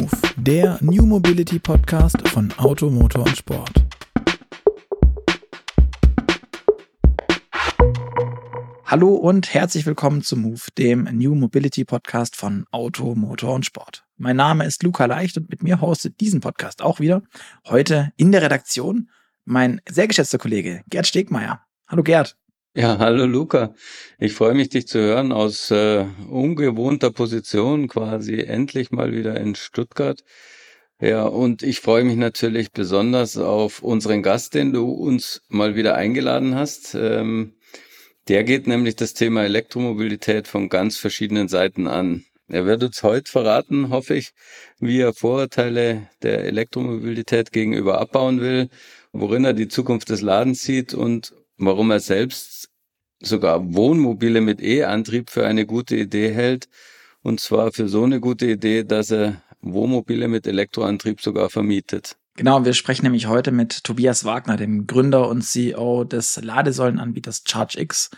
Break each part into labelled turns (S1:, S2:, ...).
S1: Move, der New Mobility Podcast von Auto, Motor und Sport. Hallo und herzlich willkommen zu Move, dem New Mobility Podcast von Auto, Motor und Sport. Mein Name ist Luca Leicht und mit mir hostet diesen Podcast auch wieder heute in der Redaktion mein sehr geschätzter Kollege Gerd Stegmeier. Hallo Gerd.
S2: Ja, hallo Luca. Ich freue mich, dich zu hören aus äh, ungewohnter Position, quasi endlich mal wieder in Stuttgart. Ja, und ich freue mich natürlich besonders auf unseren Gast, den du uns mal wieder eingeladen hast. Ähm, der geht nämlich das Thema Elektromobilität von ganz verschiedenen Seiten an. Er wird uns heute verraten, hoffe ich, wie er Vorurteile der Elektromobilität gegenüber abbauen will, worin er die Zukunft des Ladens sieht und warum er selbst sogar Wohnmobile mit E-Antrieb für eine gute Idee hält. Und zwar für so eine gute Idee, dass er Wohnmobile mit Elektroantrieb sogar vermietet.
S1: Genau, wir sprechen nämlich heute mit Tobias Wagner, dem Gründer und CEO des Ladesäulenanbieters ChargeX,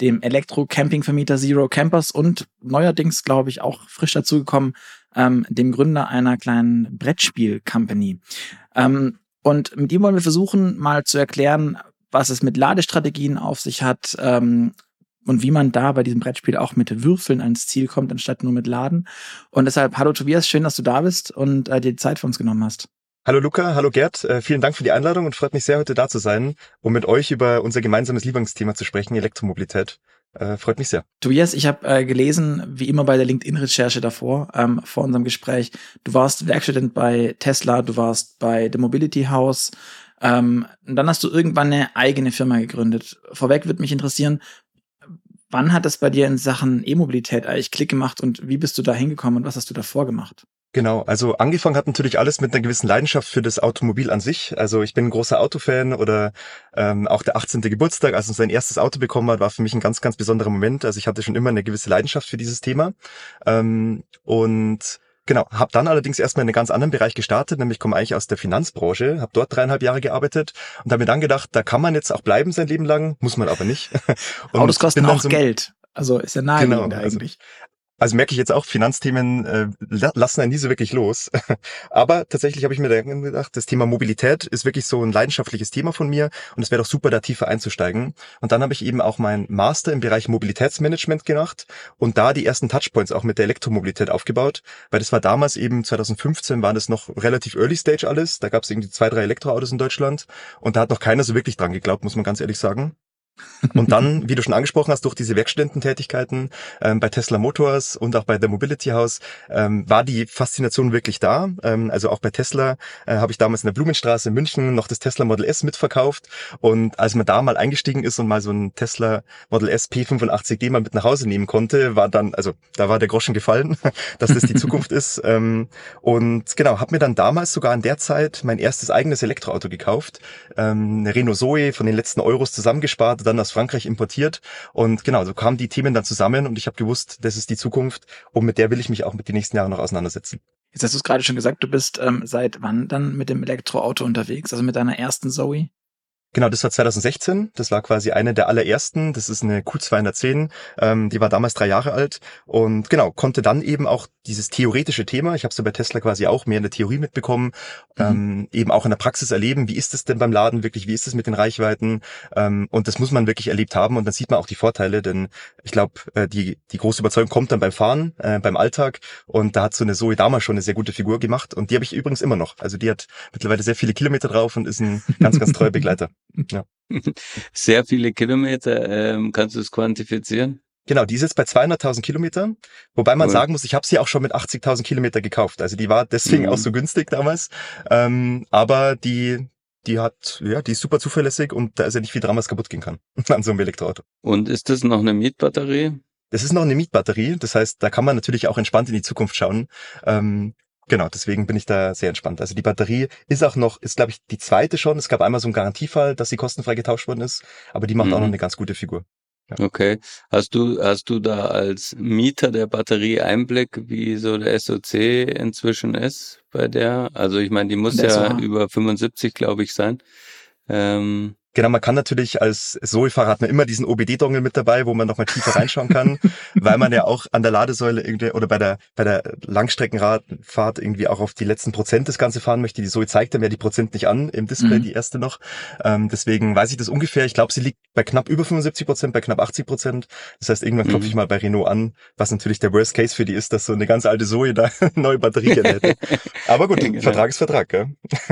S1: dem Elektro-Camping-Vermieter Zero Campers und neuerdings, glaube ich, auch frisch dazugekommen, ähm, dem Gründer einer kleinen Brettspiel-Company. Ähm, und mit ihm wollen wir versuchen, mal zu erklären, was es mit Ladestrategien auf sich hat ähm, und wie man da bei diesem Brettspiel auch mit Würfeln ans Ziel kommt, anstatt nur mit Laden. Und deshalb, hallo Tobias, schön, dass du da bist und äh, dir die Zeit für uns genommen hast.
S3: Hallo Luca, hallo Gerd, äh, vielen Dank für die Einladung und freut mich sehr, heute da zu sein, um mit euch über unser gemeinsames Lieblingsthema zu sprechen, Elektromobilität. Äh, freut mich sehr.
S1: Tobias, ich habe äh, gelesen, wie immer bei der LinkedIn-Recherche davor, ähm, vor unserem Gespräch, du warst Werkstudent bei Tesla, du warst bei The Mobility House, ähm, dann hast du irgendwann eine eigene Firma gegründet. Vorweg würde mich interessieren, wann hat das bei dir in Sachen E-Mobilität eigentlich Klick gemacht und wie bist du da hingekommen und was hast du davor gemacht?
S3: Genau, also angefangen hat natürlich alles mit einer gewissen Leidenschaft für das Automobil an sich. Also ich bin ein großer Autofan oder ähm, auch der 18. Geburtstag, als uns sein erstes Auto bekommen hat, war für mich ein ganz, ganz besonderer Moment. Also ich hatte schon immer eine gewisse Leidenschaft für dieses Thema. Ähm, und Genau, habe dann allerdings erstmal in einem ganz anderen Bereich gestartet, nämlich komme eigentlich aus der Finanzbranche, habe dort dreieinhalb Jahre gearbeitet und habe mir dann gedacht, da kann man jetzt auch bleiben sein Leben lang, muss man aber nicht.
S1: Und Autos kosten auch so, Geld, also ist ja naheliegend genau, also eigentlich.
S3: Also, merke ich jetzt auch, Finanzthemen äh, lassen einen nie so wirklich los. Aber tatsächlich habe ich mir dann gedacht, das Thema Mobilität ist wirklich so ein leidenschaftliches Thema von mir und es wäre doch super, da tiefer einzusteigen. Und dann habe ich eben auch mein Master im Bereich Mobilitätsmanagement gemacht und da die ersten Touchpoints auch mit der Elektromobilität aufgebaut, weil das war damals eben 2015 war das noch relativ Early Stage alles. Da gab es irgendwie zwei, drei Elektroautos in Deutschland und da hat noch keiner so wirklich dran geglaubt, muss man ganz ehrlich sagen. Und dann, wie du schon angesprochen hast, durch diese Werkstudententätigkeiten ähm, bei Tesla Motors und auch bei The Mobility House ähm, war die Faszination wirklich da. Ähm, also auch bei Tesla äh, habe ich damals in der Blumenstraße in München noch das Tesla Model S mitverkauft. Und als man da mal eingestiegen ist und mal so ein Tesla Model S P85D mal mit nach Hause nehmen konnte, war dann, also da war der Groschen gefallen, dass das die Zukunft ist. Ähm, und genau, habe mir dann damals sogar in der Zeit mein erstes eigenes Elektroauto gekauft. Ähm, eine Renault Zoe von den letzten Euros zusammengespart dann aus Frankreich importiert. Und genau, so kamen die Themen dann zusammen und ich habe gewusst, das ist die Zukunft und mit der will ich mich auch mit den nächsten Jahren noch auseinandersetzen.
S1: Jetzt hast du es gerade schon gesagt, du bist ähm, seit wann dann mit dem Elektroauto unterwegs, also mit deiner ersten Zoe?
S3: Genau, das war 2016. Das war quasi eine der allerersten. Das ist eine Q210. Ähm, die war damals drei Jahre alt und genau konnte dann eben auch dieses theoretische Thema. Ich habe es ja bei Tesla quasi auch mehr in der Theorie mitbekommen, mhm. ähm, eben auch in der Praxis erleben. Wie ist es denn beim Laden wirklich? Wie ist es mit den Reichweiten? Ähm, und das muss man wirklich erlebt haben und dann sieht man auch die Vorteile, denn ich glaube, äh, die die große Überzeugung kommt dann beim Fahren, äh, beim Alltag und da hat so eine Zoe damals schon eine sehr gute Figur gemacht und die habe ich übrigens immer noch. Also die hat mittlerweile sehr viele Kilometer drauf und ist ein ganz ganz treuer Begleiter. Ja.
S2: Sehr viele Kilometer, ähm, kannst du es quantifizieren?
S3: Genau, die ist jetzt bei 200.000 Kilometern, wobei man cool. sagen muss, ich habe sie auch schon mit 80.000 Kilometer gekauft. Also die war deswegen mhm. auch so günstig damals. Ähm, aber die, die hat, ja, die ist super zuverlässig und da ist ja nicht viel dran, was kaputt gehen kann an so einem Elektroauto.
S2: Und ist das noch eine Mietbatterie?
S3: Das ist noch eine Mietbatterie. Das heißt, da kann man natürlich auch entspannt in die Zukunft schauen. Ähm, Genau, deswegen bin ich da sehr entspannt. Also die Batterie ist auch noch, ist glaube ich die zweite schon. Es gab einmal so einen Garantiefall, dass sie kostenfrei getauscht worden ist, aber die macht mhm. auch noch mhm. eine ganz gute Figur.
S2: Ja. Okay. Hast du, hast du da als Mieter der Batterie Einblick, wie so der SOC inzwischen ist bei der? Also ich meine, die muss ja über 75, glaube ich, sein. Ähm,
S3: Genau, man kann natürlich als Zoe-Fahrer hat man immer diesen OBD-Dongle mit dabei, wo man nochmal tiefer reinschauen kann, weil man ja auch an der Ladesäule irgendwie oder bei der bei der Langstreckenradfahrt irgendwie auch auf die letzten Prozent das Ganze fahren möchte. Die Zoe zeigt dann ja die Prozent nicht an im Display, mhm. die erste noch. Ähm, deswegen weiß ich das ungefähr. Ich glaube, sie liegt bei knapp über 75 Prozent, bei knapp 80 Prozent. Das heißt, irgendwann klopfe mhm. ich mal bei Renault an, was natürlich der Worst Case für die ist, dass so eine ganz alte Zoe da neue Batterie hätte. Aber gut, genau. Vertrag ist Vertrag, gell?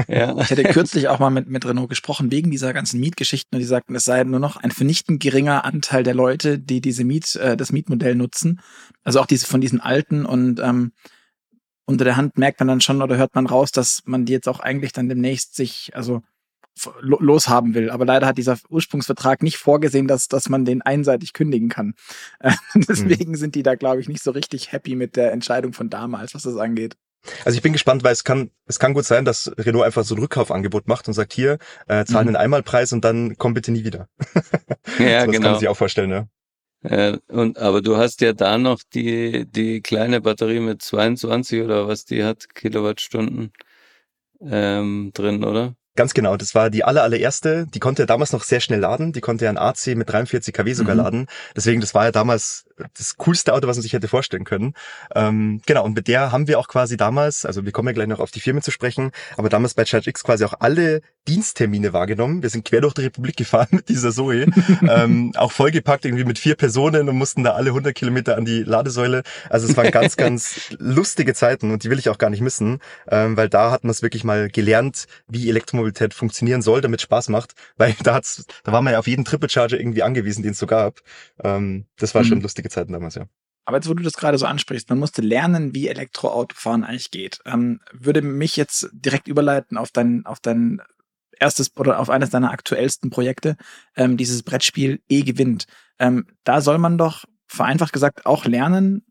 S1: Ja. Ich hatte kürzlich auch mal mit, mit Renault gesprochen, wegen dieser ganzen Miet Mietgeschichten und die sagten, es sei nur noch ein vernichtend geringer Anteil der Leute, die diese Miet, äh, das Mietmodell nutzen. Also auch diese von diesen alten und ähm, unter der Hand merkt man dann schon oder hört man raus, dass man die jetzt auch eigentlich dann demnächst sich, also loshaben will. Aber leider hat dieser Ursprungsvertrag nicht vorgesehen, dass, dass man den einseitig kündigen kann. Äh, deswegen sind die da, glaube ich, nicht so richtig happy mit der Entscheidung von damals, was das angeht.
S3: Also ich bin gespannt, weil es kann, es kann gut sein, dass Renault einfach so ein Rückkaufangebot macht und sagt, hier, äh, zahlen mhm. einen Einmalpreis und dann komm bitte nie wieder.
S2: ja, so, das genau. kann man
S3: genau. sich auch vorstellen, ja.
S2: Ja, und, aber du hast ja da noch die, die kleine Batterie mit 22 oder was die hat, Kilowattstunden ähm, drin, oder?
S3: Ganz genau, das war die aller, allererste. Die konnte damals noch sehr schnell laden. Die konnte ja ein AC mit 43 kW sogar mhm. laden. Deswegen, das war ja damals das coolste Auto, was man sich hätte vorstellen können. Ähm, genau, und mit der haben wir auch quasi damals, also wir kommen ja gleich noch auf die Firmen zu sprechen, aber damals bei Charge X quasi auch alle Diensttermine wahrgenommen. Wir sind quer durch die Republik gefahren mit dieser Zoe. ähm, auch vollgepackt irgendwie mit vier Personen und mussten da alle 100 Kilometer an die Ladesäule. Also es waren ganz, ganz lustige Zeiten und die will ich auch gar nicht missen, ähm, weil da hat man es wirklich mal gelernt, wie Elektromobilität funktionieren soll, damit Spaß macht, weil da hat's, da war man ja auf jeden Triple Charger irgendwie angewiesen, den es so gab. Ähm, das war mhm. schon lustige Zeiten damals, ja.
S1: Aber jetzt, wo du das gerade so ansprichst, man musste lernen, wie Elektroautofahren eigentlich geht. Ähm, würde mich jetzt direkt überleiten auf dein, auf dein erstes oder auf eines deiner aktuellsten Projekte, ähm, dieses Brettspiel E gewinnt. Ähm, da soll man doch vereinfacht gesagt auch lernen,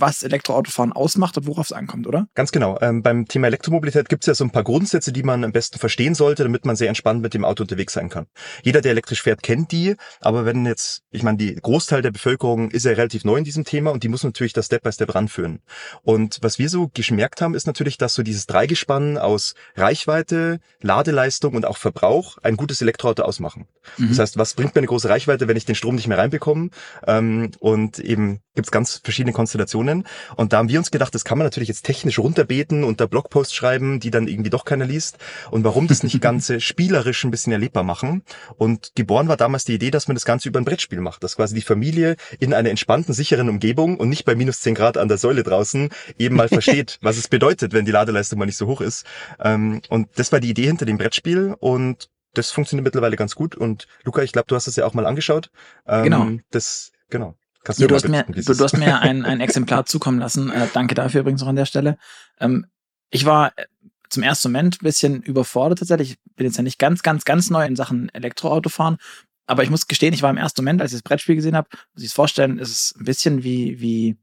S1: was Elektroautofahren ausmacht und worauf es ankommt, oder?
S3: Ganz genau. Ähm, beim Thema Elektromobilität gibt es ja so ein paar Grundsätze, die man am besten verstehen sollte, damit man sehr entspannt mit dem Auto unterwegs sein kann. Jeder, der elektrisch fährt, kennt die, aber wenn jetzt, ich meine, die Großteil der Bevölkerung ist ja relativ neu in diesem Thema und die muss natürlich das Step by Step ranführen. Und was wir so geschmerkt haben, ist natürlich, dass so dieses Dreigespann aus Reichweite, Ladeleistung und auch Verbrauch ein gutes Elektroauto ausmachen. Mhm. Das heißt, was bringt mir eine große Reichweite, wenn ich den Strom nicht mehr reinbekomme? Ähm, und eben gibt es ganz verschiedene Konstellationen. Und da haben wir uns gedacht, das kann man natürlich jetzt technisch runterbeten und da Blogposts schreiben, die dann irgendwie doch keiner liest. Und warum das nicht Ganze spielerisch ein bisschen erlebbar machen. Und geboren war damals die Idee, dass man das Ganze über ein Brettspiel macht. Dass quasi die Familie in einer entspannten, sicheren Umgebung und nicht bei minus 10 Grad an der Säule draußen eben mal versteht, was es bedeutet, wenn die Ladeleistung mal nicht so hoch ist. Ähm, und das war die Idee hinter dem Brettspiel. Und das funktioniert mittlerweile ganz gut. Und Luca, ich glaube, du hast es ja auch mal angeschaut.
S1: Ähm, genau.
S3: Das, genau.
S1: Kannst du, ja, du, hast mir, du, du, hast mir ein, ein Exemplar zukommen lassen. Äh, danke dafür übrigens auch an der Stelle. Ähm, ich war äh, zum ersten Moment ein bisschen überfordert tatsächlich. Ich bin jetzt ja nicht ganz, ganz, ganz neu in Sachen Elektroautofahren. Aber ich muss gestehen, ich war im ersten Moment, als ich das Brettspiel gesehen habe, muss ich es vorstellen, ist es ein bisschen wie, wie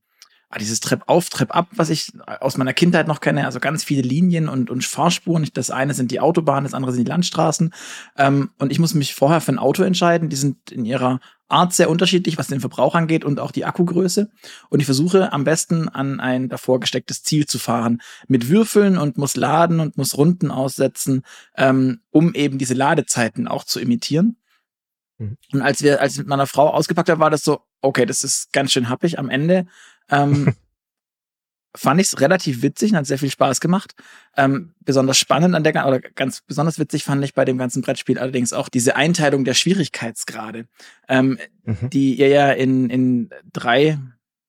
S1: ah, dieses Trepp auf, Trepp ab, was ich aus meiner Kindheit noch kenne, also ganz viele Linien und, und Fahrspuren. Das eine sind die Autobahnen, das andere sind die Landstraßen. Ähm, und ich muss mich vorher für ein Auto entscheiden. Die sind in ihrer Art sehr unterschiedlich, was den Verbrauch angeht und auch die Akkugröße. Und ich versuche am besten an ein davor gestecktes Ziel zu fahren. Mit Würfeln und muss laden und muss Runden aussetzen, ähm, um eben diese Ladezeiten auch zu imitieren. Mhm. Und als wir, als ich mit meiner Frau ausgepackt haben, war das so, okay, das ist ganz schön happig am Ende. Ähm, fand ich es relativ witzig und hat sehr viel Spaß gemacht. Ähm, besonders spannend an der oder ganz besonders witzig fand ich bei dem ganzen Brettspiel allerdings auch diese Einteilung der Schwierigkeitsgrade, ähm, mhm. die ihr ja in, in drei,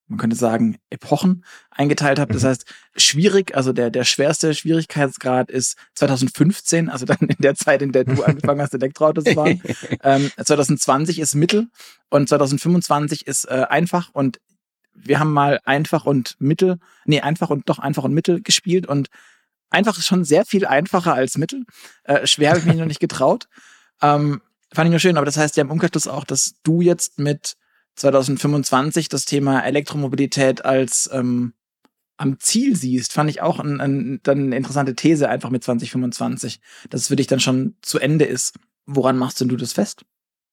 S1: man könnte sagen, Epochen eingeteilt habt. Das mhm. heißt, schwierig, also der, der schwerste Schwierigkeitsgrad ist 2015, also dann in der Zeit, in der du angefangen hast, Elektroautos zu fahren. ähm, 2020 ist mittel und 2025 ist äh, einfach und wir haben mal einfach und mittel, nee, einfach und doch einfach und mittel gespielt und einfach ist schon sehr viel einfacher als mittel. Äh, schwer habe ich mich noch nicht getraut. Ähm, fand ich nur schön, aber das heißt ja im Umkehrschluss auch, dass du jetzt mit 2025 das Thema Elektromobilität als ähm, am Ziel siehst, fand ich auch ein, ein, dann eine interessante These einfach mit 2025, dass es für dich dann schon zu Ende ist. Woran machst denn du das fest?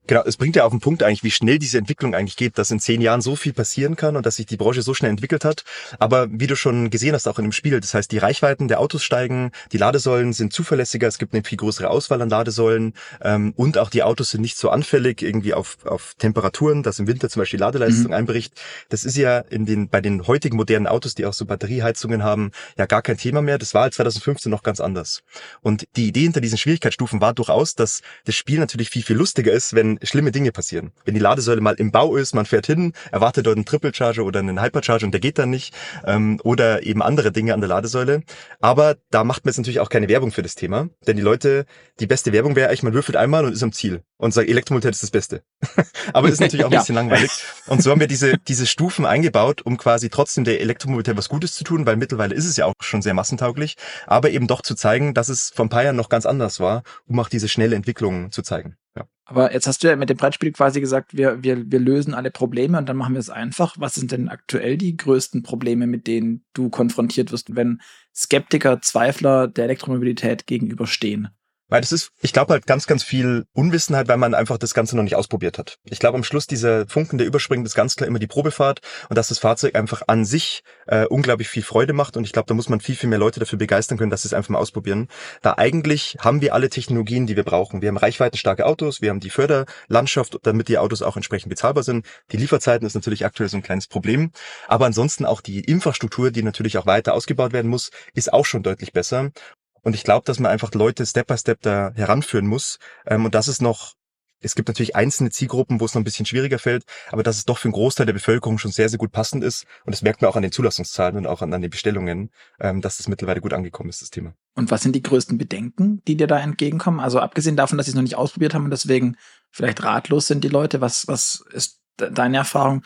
S3: Genau, es bringt ja auf den Punkt eigentlich, wie schnell diese Entwicklung eigentlich geht, dass in zehn Jahren so viel passieren kann und dass sich die Branche so schnell entwickelt hat. Aber wie du schon gesehen hast, auch in dem Spiel, das heißt, die Reichweiten der Autos steigen, die Ladesäulen sind zuverlässiger, es gibt eine viel größere Auswahl an Ladesäulen ähm, und auch die Autos sind nicht so anfällig irgendwie auf, auf Temperaturen, dass im Winter zum Beispiel Ladeleistung mhm. einbricht. Das ist ja in den, bei den heutigen modernen Autos, die auch so Batterieheizungen haben, ja gar kein Thema mehr. Das war 2015 noch ganz anders. Und die Idee hinter diesen Schwierigkeitsstufen war durchaus, dass das Spiel natürlich viel, viel lustiger ist, wenn schlimme Dinge passieren. Wenn die Ladesäule mal im Bau ist, man fährt hin, erwartet dort einen Triple Charger oder einen Hypercharger und der geht dann nicht ähm, oder eben andere Dinge an der Ladesäule. Aber da macht man jetzt natürlich auch keine Werbung für das Thema, denn die Leute, die beste Werbung wäre eigentlich, man würfelt einmal und ist am Ziel und sagt, Elektromobilität ist das Beste. Aber das ist natürlich auch ein ja. bisschen langweilig. Und so haben wir diese, diese Stufen eingebaut, um quasi trotzdem der Elektromobilität was Gutes zu tun, weil mittlerweile ist es ja auch schon sehr massentauglich, aber eben doch zu zeigen, dass es vor ein paar Jahren noch ganz anders war, um auch diese schnelle Entwicklung zu zeigen. Ja.
S1: Aber jetzt hast du ja mit dem Brettspiel quasi gesagt, wir, wir, wir lösen alle Probleme und dann machen wir es einfach. Was sind denn aktuell die größten Probleme, mit denen du konfrontiert wirst, wenn Skeptiker, Zweifler der Elektromobilität gegenüberstehen?
S3: Weil das ist, ich glaube halt ganz, ganz viel Unwissenheit, weil man einfach das Ganze noch nicht ausprobiert hat. Ich glaube am Schluss dieser Funken, der überspringt, ist ganz klar immer die Probefahrt und dass das Fahrzeug einfach an sich äh, unglaublich viel Freude macht und ich glaube, da muss man viel, viel mehr Leute dafür begeistern können, dass sie es einfach mal ausprobieren. Da eigentlich haben wir alle Technologien, die wir brauchen. Wir haben reichweitenstarke Autos, wir haben die Förderlandschaft, damit die Autos auch entsprechend bezahlbar sind. Die Lieferzeiten ist natürlich aktuell so ein kleines Problem, aber ansonsten auch die Infrastruktur, die natürlich auch weiter ausgebaut werden muss, ist auch schon deutlich besser. Und ich glaube, dass man einfach Leute Step by Step da heranführen muss. Ähm, und das ist noch, es gibt natürlich einzelne Zielgruppen, wo es noch ein bisschen schwieriger fällt, aber dass es doch für einen Großteil der Bevölkerung schon sehr, sehr gut passend ist. Und das merkt man auch an den Zulassungszahlen und auch an, an den Bestellungen, ähm, dass das mittlerweile gut angekommen ist, das Thema.
S1: Und was sind die größten Bedenken, die dir da entgegenkommen? Also abgesehen davon, dass sie es noch nicht ausprobiert haben und deswegen vielleicht ratlos sind die Leute, was, was ist deine Erfahrung?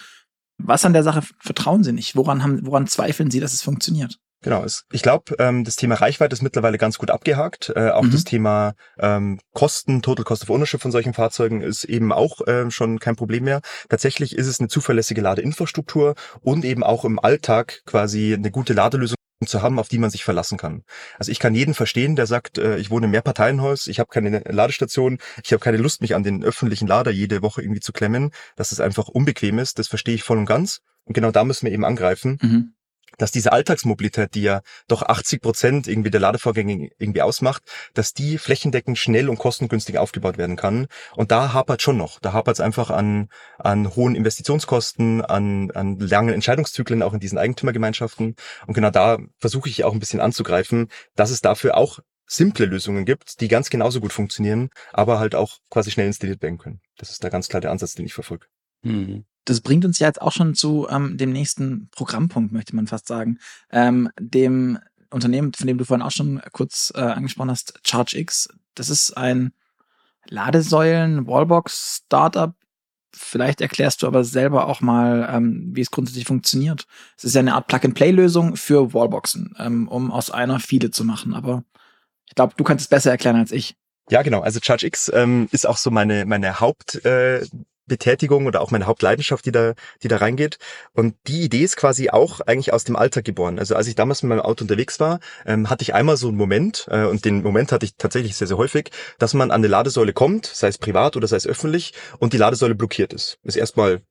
S1: Was an der Sache vertrauen sie nicht? Woran haben, woran zweifeln sie, dass es funktioniert?
S3: Genau, ich glaube, ähm, das Thema Reichweite ist mittlerweile ganz gut abgehakt. Äh, auch mhm. das Thema ähm, Kosten, Total Cost of Ownership von solchen Fahrzeugen ist eben auch äh, schon kein Problem mehr. Tatsächlich ist es eine zuverlässige Ladeinfrastruktur und eben auch im Alltag quasi eine gute Ladelösung zu haben, auf die man sich verlassen kann. Also ich kann jeden verstehen, der sagt, äh, ich wohne im Mehrparteienhaus, ich habe keine Ladestation, ich habe keine Lust, mich an den öffentlichen Lader jede Woche irgendwie zu klemmen, dass es einfach unbequem ist. Das verstehe ich voll und ganz. Und genau da müssen wir eben angreifen. Mhm dass diese Alltagsmobilität, die ja doch 80 Prozent irgendwie der Ladevorgänge irgendwie ausmacht, dass die flächendeckend schnell und kostengünstig aufgebaut werden kann. Und da hapert schon noch. Da hapert es einfach an, an hohen Investitionskosten, an, an langen Entscheidungszyklen auch in diesen Eigentümergemeinschaften. Und genau da versuche ich auch ein bisschen anzugreifen, dass es dafür auch simple Lösungen gibt, die ganz genauso gut funktionieren, aber halt auch quasi schnell installiert werden können. Das ist da ganz klar der Ansatz, den ich verfolge.
S1: Mhm das bringt uns ja jetzt auch schon zu ähm, dem nächsten Programmpunkt, möchte man fast sagen. Ähm, dem Unternehmen, von dem du vorhin auch schon kurz äh, angesprochen hast, ChargeX. Das ist ein Ladesäulen-Wallbox-Startup. Vielleicht erklärst du aber selber auch mal, ähm, wie es grundsätzlich funktioniert. Es ist ja eine Art Plug-and-Play-Lösung für Wallboxen, ähm, um aus einer viele zu machen. Aber ich glaube, du kannst es besser erklären als ich.
S3: Ja, genau. Also ChargeX ähm, ist auch so meine meine Haupt äh, Betätigung oder auch meine Hauptleidenschaft, die da, die da reingeht. Und die Idee ist quasi auch eigentlich aus dem Alltag geboren. Also als ich damals mit meinem Auto unterwegs war, ähm, hatte ich einmal so einen Moment, äh, und den Moment hatte ich tatsächlich sehr, sehr häufig, dass man an eine Ladesäule kommt, sei es privat oder sei es öffentlich, und die Ladesäule blockiert ist. Ist erstmal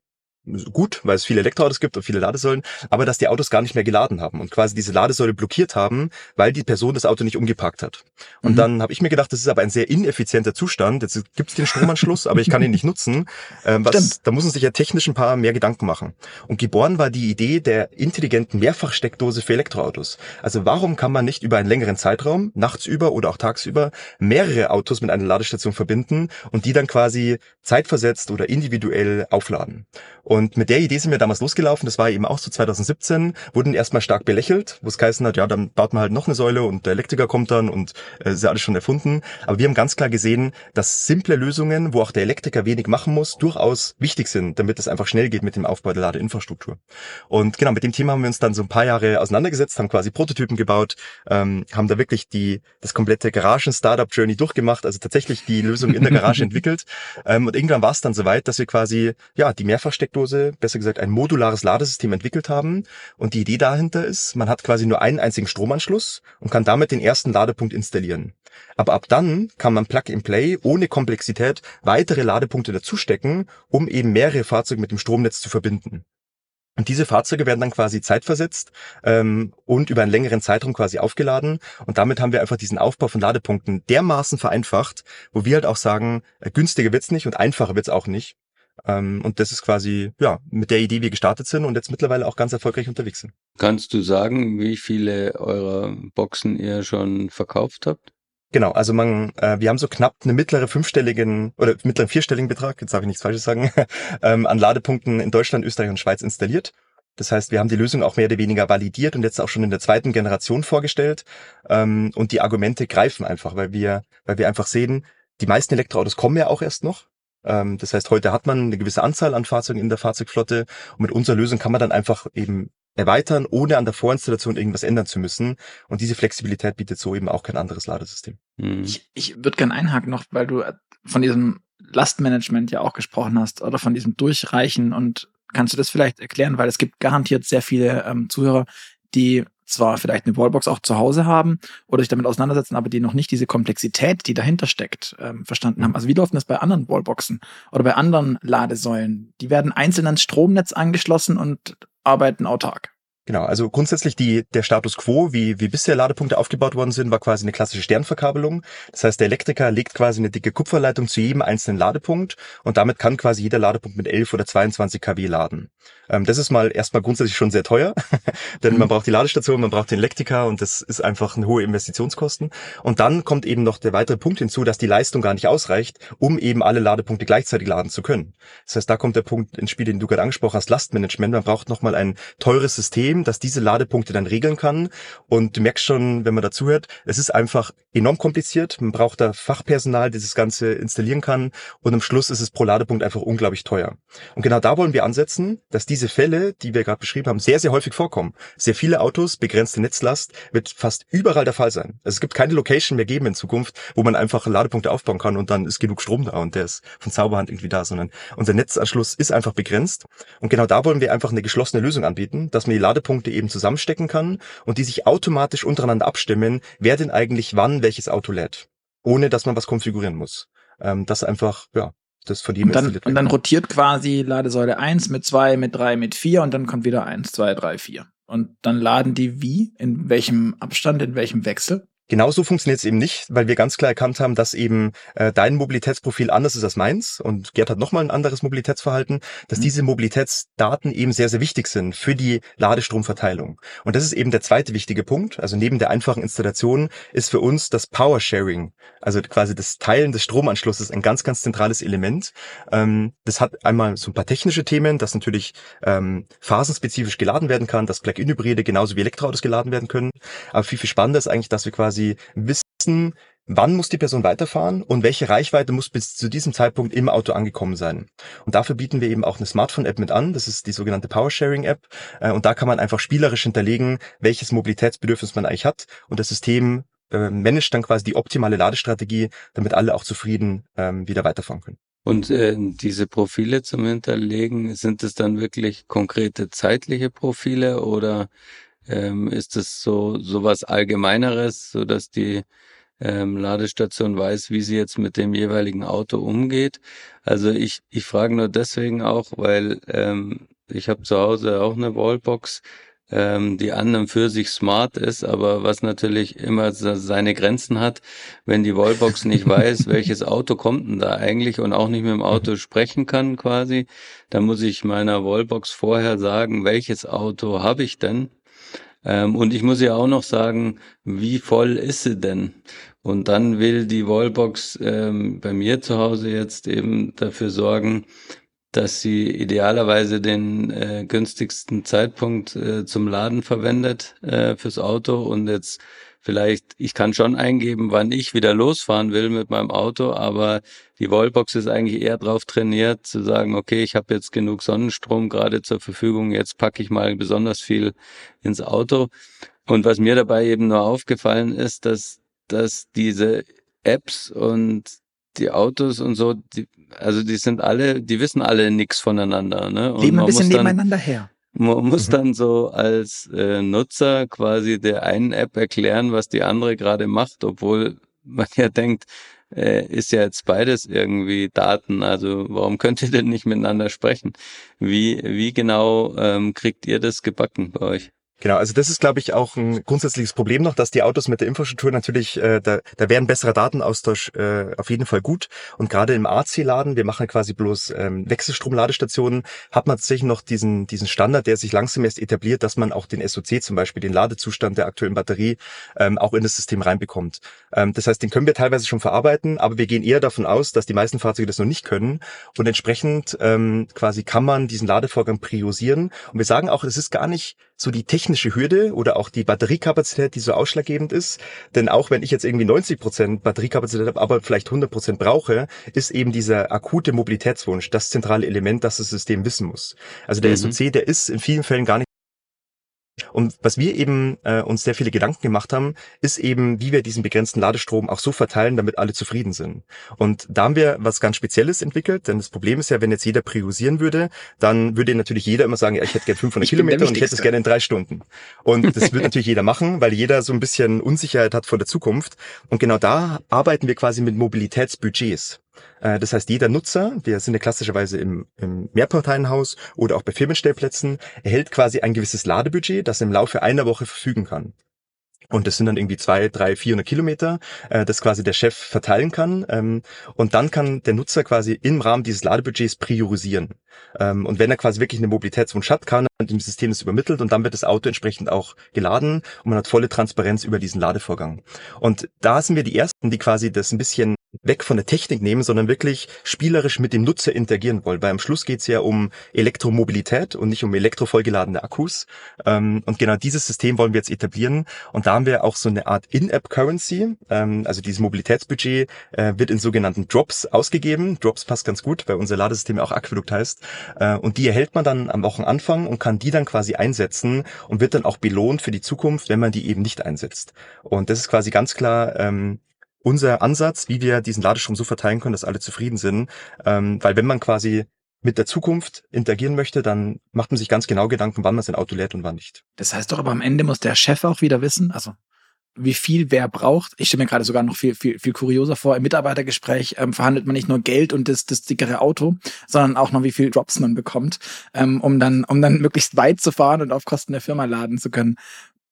S3: gut, weil es viele Elektroautos gibt und viele Ladesäulen, aber dass die Autos gar nicht mehr geladen haben und quasi diese Ladesäule blockiert haben, weil die Person das Auto nicht umgeparkt hat. Und mhm. dann habe ich mir gedacht, das ist aber ein sehr ineffizienter Zustand. Jetzt gibt es den Stromanschluss, aber ich kann ihn nicht nutzen. Ähm, was, da muss man sich ja technisch ein paar mehr Gedanken machen. Und geboren war die Idee der intelligenten Mehrfachsteckdose für Elektroautos. Also warum kann man nicht über einen längeren Zeitraum, nachts über oder auch tagsüber, mehrere Autos mit einer Ladestation verbinden und die dann quasi zeitversetzt oder individuell aufladen? Und mit der Idee sind wir damals losgelaufen. Das war eben auch so 2017. Wurden erstmal stark belächelt, wo es geheißen hat, ja, dann baut man halt noch eine Säule und der Elektriker kommt dann und äh, ist ja alles schon erfunden. Aber wir haben ganz klar gesehen, dass simple Lösungen, wo auch der Elektriker wenig machen muss, durchaus wichtig sind, damit es einfach schnell geht mit dem Aufbau der Ladeinfrastruktur. Und genau, mit dem Thema haben wir uns dann so ein paar Jahre auseinandergesetzt, haben quasi Prototypen gebaut, ähm, haben da wirklich die, das komplette Garagen-Startup-Journey durchgemacht, also tatsächlich die Lösung in der Garage entwickelt. Ähm, und irgendwann war es dann soweit, dass wir quasi, ja, die Mehrfachsteckdose Steckdose, besser gesagt ein modulares Ladesystem entwickelt haben. Und die Idee dahinter ist, man hat quasi nur einen einzigen Stromanschluss und kann damit den ersten Ladepunkt installieren. Aber ab dann kann man Plug-and-Play ohne Komplexität weitere Ladepunkte dazustecken, um eben mehrere Fahrzeuge mit dem Stromnetz zu verbinden. Und diese Fahrzeuge werden dann quasi zeitversetzt ähm, und über einen längeren Zeitraum quasi aufgeladen. Und damit haben wir einfach diesen Aufbau von Ladepunkten dermaßen vereinfacht, wo wir halt auch sagen, äh, günstiger wird's nicht und einfacher wird's auch nicht. Ähm, und das ist quasi, ja, mit der Idee wir gestartet sind und jetzt mittlerweile auch ganz erfolgreich unterwegs sind.
S2: Kannst du sagen, wie viele eurer Boxen ihr schon verkauft habt?
S3: Genau, also man, äh, wir haben so knapp eine mittlere fünfstelligen oder mittleren vierstelligen Betrag, jetzt darf ich nichts Falsches sagen, ähm, an Ladepunkten in Deutschland, Österreich und Schweiz installiert. Das heißt, wir haben die Lösung auch mehr oder weniger validiert und jetzt auch schon in der zweiten Generation vorgestellt. Ähm, und die Argumente greifen einfach, weil wir, weil wir einfach sehen, die meisten Elektroautos kommen ja auch erst noch. Ähm, das heißt, heute hat man eine gewisse Anzahl an Fahrzeugen in der Fahrzeugflotte und mit unserer Lösung kann man dann einfach eben erweitern, ohne an der Vorinstallation irgendwas ändern zu müssen. Und diese Flexibilität bietet so eben auch kein anderes Ladesystem.
S1: Mhm. Ich, ich würde gerne einhaken noch, weil du von diesem Lastmanagement ja auch gesprochen hast oder von diesem Durchreichen und kannst du das vielleicht erklären, weil es gibt garantiert sehr viele ähm, Zuhörer, die zwar vielleicht eine Wallbox auch zu Hause haben oder sich damit auseinandersetzen, aber die noch nicht diese Komplexität, die dahinter steckt, ähm, verstanden haben. Also wie läuft das bei anderen Wallboxen oder bei anderen Ladesäulen? Die werden einzeln ans Stromnetz angeschlossen und arbeiten autark.
S3: Genau, also grundsätzlich die, der Status quo, wie, wie bisher Ladepunkte aufgebaut worden sind, war quasi eine klassische Sternverkabelung. Das heißt, der Elektriker legt quasi eine dicke Kupferleitung zu jedem einzelnen Ladepunkt und damit kann quasi jeder Ladepunkt mit 11 oder 22 kW laden. Ähm, das ist mal erstmal grundsätzlich schon sehr teuer, denn man mhm. braucht die Ladestation, man braucht den Elektriker und das ist einfach eine hohe Investitionskosten. Und dann kommt eben noch der weitere Punkt hinzu, dass die Leistung gar nicht ausreicht, um eben alle Ladepunkte gleichzeitig laden zu können. Das heißt, da kommt der Punkt ins Spiel, den du gerade angesprochen hast, Lastmanagement. Man braucht nochmal ein teures System, das diese Ladepunkte dann regeln kann. Und du merkst schon, wenn man dazuhört, es ist einfach enorm kompliziert. Man braucht da Fachpersonal, das das Ganze installieren kann. Und am Schluss ist es pro Ladepunkt einfach unglaublich teuer. Und genau da wollen wir ansetzen, dass diese Fälle, die wir gerade beschrieben haben, sehr, sehr häufig vorkommen. Sehr viele Autos, begrenzte Netzlast, wird fast überall der Fall sein. Also es gibt keine Location mehr geben in Zukunft, wo man einfach Ladepunkte aufbauen kann und dann ist genug Strom da und der ist von Zauberhand irgendwie da, sondern unser Netzanschluss ist einfach begrenzt. Und genau da wollen wir einfach eine geschlossene Lösung anbieten, dass man die Ladepunkte eben zusammenstecken kann und die sich automatisch untereinander abstimmen, wer denn eigentlich wann welches Auto lädt. Ohne dass man was konfigurieren muss. Ähm, das einfach, ja, das von jedem
S1: und dann, und dann rotiert quasi Ladesäule 1 mit 2, mit 3, mit 4 und dann kommt wieder 1, 2, 3, 4. Und dann laden die wie? In welchem Abstand, in welchem Wechsel?
S3: Genauso funktioniert es eben nicht, weil wir ganz klar erkannt haben, dass eben äh, dein Mobilitätsprofil anders ist als meins und Gerd hat nochmal ein anderes Mobilitätsverhalten, dass mhm. diese Mobilitätsdaten eben sehr, sehr wichtig sind für die Ladestromverteilung. Und das ist eben der zweite wichtige Punkt. Also neben der einfachen Installation ist für uns das Power Sharing, also quasi das Teilen des Stromanschlusses ein ganz, ganz zentrales Element. Ähm, das hat einmal so ein paar technische Themen, dass natürlich ähm, phasenspezifisch geladen werden kann, dass Plug-in-Hybride genauso wie Elektroautos geladen werden können. Aber viel, viel spannender ist eigentlich, dass wir quasi quasi wissen, wann muss die Person weiterfahren und welche Reichweite muss bis zu diesem Zeitpunkt im Auto angekommen sein. Und dafür bieten wir eben auch eine Smartphone-App mit an. Das ist die sogenannte Power-Sharing-App. Äh, und da kann man einfach spielerisch hinterlegen, welches Mobilitätsbedürfnis man eigentlich hat. Und das System äh, managt dann quasi die optimale Ladestrategie, damit alle auch zufrieden ähm, wieder weiterfahren können.
S2: Und äh, diese Profile zum Hinterlegen, sind es dann wirklich konkrete zeitliche Profile oder ähm, ist es so so was Allgemeineres, so dass die ähm, Ladestation weiß, wie sie jetzt mit dem jeweiligen Auto umgeht. Also ich ich frage nur deswegen auch, weil ähm, ich habe zu Hause auch eine Wallbox, ähm, die an und für sich smart ist, aber was natürlich immer seine Grenzen hat, wenn die Wallbox nicht weiß, welches Auto kommt denn da eigentlich und auch nicht mit dem Auto sprechen kann quasi, dann muss ich meiner Wallbox vorher sagen, welches Auto habe ich denn ähm, und ich muss ja auch noch sagen, wie voll ist sie denn? Und dann will die Wallbox ähm, bei mir zu Hause jetzt eben dafür sorgen, dass sie idealerweise den äh, günstigsten Zeitpunkt äh, zum Laden verwendet äh, fürs Auto und jetzt vielleicht, ich kann schon eingeben, wann ich wieder losfahren will mit meinem Auto, aber die Wallbox ist eigentlich eher darauf trainiert zu sagen, okay, ich habe jetzt genug Sonnenstrom gerade zur Verfügung, jetzt packe ich mal besonders viel ins Auto. Und was mir dabei eben nur aufgefallen ist, dass, dass diese Apps und die Autos und so, die, also die sind alle, die wissen alle nichts voneinander. Ne? Und
S1: Leben ein bisschen nebeneinander her.
S2: Man muss mhm. dann so als äh, Nutzer quasi der einen App erklären, was die andere gerade macht, obwohl man ja denkt, äh, ist ja jetzt beides irgendwie Daten. Also warum könnt ihr denn nicht miteinander sprechen? Wie, wie genau ähm, kriegt ihr das gebacken bei euch?
S3: Genau, also das ist, glaube ich, auch ein grundsätzliches Problem noch, dass die Autos mit der Infrastruktur natürlich, äh, da, da wäre ein besserer Datenaustausch äh, auf jeden Fall gut. Und gerade im AC-Laden, wir machen quasi bloß ähm, Wechselstrom-Ladestationen, hat man tatsächlich noch diesen, diesen Standard, der sich langsam erst etabliert, dass man auch den SOC zum Beispiel, den Ladezustand der aktuellen Batterie, ähm, auch in das System reinbekommt. Ähm, das heißt, den können wir teilweise schon verarbeiten, aber wir gehen eher davon aus, dass die meisten Fahrzeuge das noch nicht können. Und entsprechend ähm, quasi kann man diesen Ladevorgang priorisieren. Und wir sagen auch, es ist gar nicht so die technische Hürde oder auch die Batteriekapazität, die so ausschlaggebend ist. Denn auch wenn ich jetzt irgendwie 90 Prozent Batteriekapazität habe, aber vielleicht 100 Prozent brauche, ist eben dieser akute Mobilitätswunsch das zentrale Element, das das System wissen muss. Also der mhm. SOC, der ist in vielen Fällen gar nicht und was wir eben äh, uns sehr viele Gedanken gemacht haben, ist eben, wie wir diesen begrenzten Ladestrom auch so verteilen, damit alle zufrieden sind. Und da haben wir was ganz Spezielles entwickelt, denn das Problem ist ja, wenn jetzt jeder priorisieren würde, dann würde natürlich jeder immer sagen, ja, ich hätte gerne 500 ich Kilometer und ich hätte es gerne in drei Stunden. Und das wird natürlich jeder machen, weil jeder so ein bisschen Unsicherheit hat vor der Zukunft. Und genau da arbeiten wir quasi mit Mobilitätsbudgets. Äh, das heißt, jeder Nutzer, wir sind ja klassischerweise im, im Mehrparteienhaus oder auch bei Firmenstellplätzen, erhält quasi ein gewisses Ladebudget, das im Laufe einer Woche verfügen kann. Und das sind dann irgendwie zwei, drei, vierhundert Kilometer, äh, das quasi der Chef verteilen kann. Ähm, und dann kann der Nutzer quasi im Rahmen dieses Ladebudgets priorisieren. Ähm, und wenn er quasi wirklich eine Mobilitätswunsch hat, kann er dem System das übermittelt und dann wird das Auto entsprechend auch geladen und man hat volle Transparenz über diesen Ladevorgang. Und da sind wir die Ersten, die quasi das ein bisschen weg von der Technik nehmen, sondern wirklich spielerisch mit dem Nutzer interagieren wollen. Weil am Schluss geht es ja um Elektromobilität und nicht um elektrovollgeladene Akkus. Ähm, und genau dieses System wollen wir jetzt etablieren. Und da haben wir auch so eine Art In-App-Currency. Ähm, also dieses Mobilitätsbudget äh, wird in sogenannten Drops ausgegeben. Drops passt ganz gut, weil unser Ladesystem ja auch Aquädukt heißt. Äh, und die erhält man dann am Wochenanfang und kann die dann quasi einsetzen und wird dann auch belohnt für die Zukunft, wenn man die eben nicht einsetzt. Und das ist quasi ganz klar ähm, unser Ansatz, wie wir diesen Ladestrom so verteilen können, dass alle zufrieden sind. Ähm, weil wenn man quasi mit der Zukunft interagieren möchte, dann macht man sich ganz genau Gedanken, wann man sein Auto lädt und wann nicht.
S1: Das heißt doch aber am Ende muss der Chef auch wieder wissen, also wie viel wer braucht. Ich stelle mir gerade sogar noch viel, viel, viel kurioser vor. Im Mitarbeitergespräch ähm, verhandelt man nicht nur Geld und das, das dickere Auto, sondern auch noch, wie viel Drops man bekommt, ähm, um dann, um dann möglichst weit zu fahren und auf Kosten der Firma laden zu können.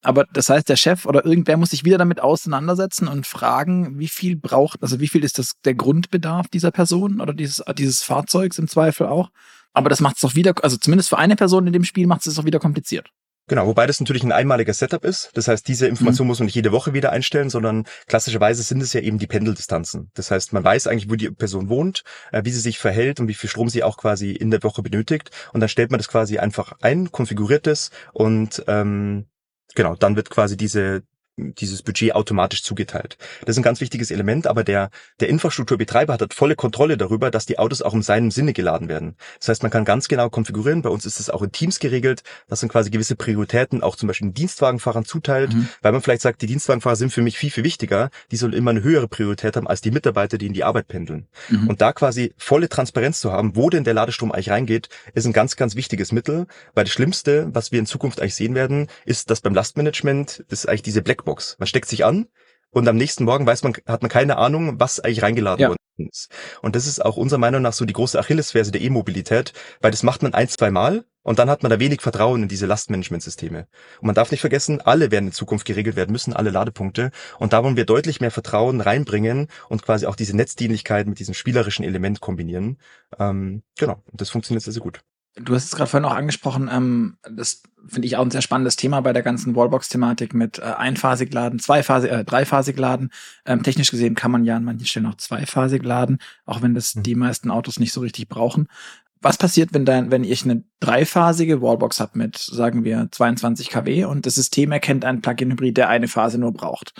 S1: Aber das heißt, der Chef oder irgendwer muss sich wieder damit auseinandersetzen und fragen, wie viel braucht, also wie viel ist das der Grundbedarf dieser Person oder dieses, dieses Fahrzeugs im Zweifel auch. Aber das macht es doch wieder, also zumindest für eine Person in dem Spiel macht es doch wieder kompliziert.
S3: Genau, wobei das natürlich ein einmaliger Setup ist. Das heißt, diese Information mhm. muss man nicht jede Woche wieder einstellen, sondern klassischerweise sind es ja eben die Pendeldistanzen. Das heißt, man weiß eigentlich, wo die Person wohnt, äh, wie sie sich verhält und wie viel Strom sie auch quasi in der Woche benötigt. Und dann stellt man das quasi einfach ein, konfiguriert es und ähm, genau, dann wird quasi diese dieses Budget automatisch zugeteilt. Das ist ein ganz wichtiges Element, aber der, der Infrastrukturbetreiber hat, hat volle Kontrolle darüber, dass die Autos auch in seinem Sinne geladen werden. Das heißt, man kann ganz genau konfigurieren. Bei uns ist es auch in Teams geregelt, dass man quasi gewisse Prioritäten auch zum Beispiel den Dienstwagenfahrern zuteilt, mhm. weil man vielleicht sagt, die Dienstwagenfahrer sind für mich viel, viel wichtiger. Die sollen immer eine höhere Priorität haben als die Mitarbeiter, die in die Arbeit pendeln. Mhm. Und da quasi volle Transparenz zu haben, wo denn der Ladestrom eigentlich reingeht, ist ein ganz, ganz wichtiges Mittel, weil das Schlimmste, was wir in Zukunft eigentlich sehen werden, ist, dass beim Lastmanagement, das ist eigentlich diese Black Blackbox. Man steckt sich an und am nächsten Morgen weiß man, hat man keine Ahnung, was eigentlich reingeladen ja. worden ist. Und das ist auch unserer Meinung nach so die große Achillesferse der E-Mobilität, weil das macht man ein, zwei Mal und dann hat man da wenig Vertrauen in diese Lastmanagementsysteme. Und man darf nicht vergessen, alle werden in Zukunft geregelt werden müssen, alle Ladepunkte. Und da wollen wir deutlich mehr Vertrauen reinbringen und quasi auch diese Netzdienlichkeit mit diesem spielerischen Element kombinieren. Ähm, genau, und das funktioniert sehr, sehr gut.
S1: Du hast es gerade vorhin auch angesprochen, ähm, das finde ich auch ein sehr spannendes Thema bei der ganzen Wallbox-Thematik mit äh, einphasig laden, zweiphasig, äh, dreiphasig laden. Ähm, technisch gesehen kann man ja an manchen Stellen auch zweiphasig laden, auch wenn das mhm. die meisten Autos nicht so richtig brauchen. Was passiert, wenn dann, wenn ich eine dreiphasige Wallbox habe mit, sagen wir, 22 kW und das System erkennt einen Plug-in-Hybrid, der eine Phase nur braucht?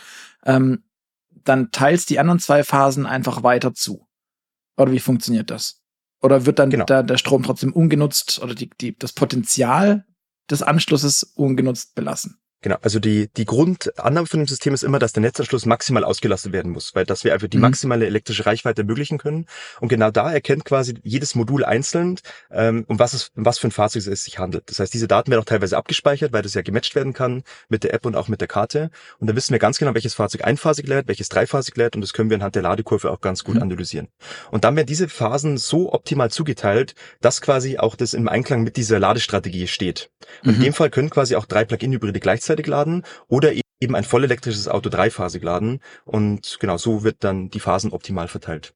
S1: Ähm, dann teilst die anderen zwei Phasen einfach weiter zu. Oder wie funktioniert das? Oder wird dann genau. da der Strom trotzdem ungenutzt oder die, die, das Potenzial des Anschlusses ungenutzt belassen?
S3: Genau, also die, die Grundannahme von dem System ist immer, dass der Netzanschluss maximal ausgelastet werden muss, weil dass wir einfach die mhm. maximale elektrische Reichweite ermöglichen können. Und genau da erkennt quasi jedes Modul einzeln, ähm, um was es, um was für ein Fahrzeug es sich handelt. Das heißt, diese Daten werden auch teilweise abgespeichert, weil das ja gematcht werden kann mit der App und auch mit der Karte. Und dann wissen wir ganz genau, welches Fahrzeug einphasig lädt, welches dreiphasig lädt und das können wir anhand der Ladekurve auch ganz gut mhm. analysieren. Und dann werden diese Phasen so optimal zugeteilt, dass quasi auch das im Einklang mit dieser Ladestrategie steht. Und mhm. in dem Fall können quasi auch drei Plug-in-Hybride gleichzeitig gleichzeitig laden oder eben ein vollelektrisches Auto dreiphasig laden. Und genau so wird dann die Phasen optimal verteilt.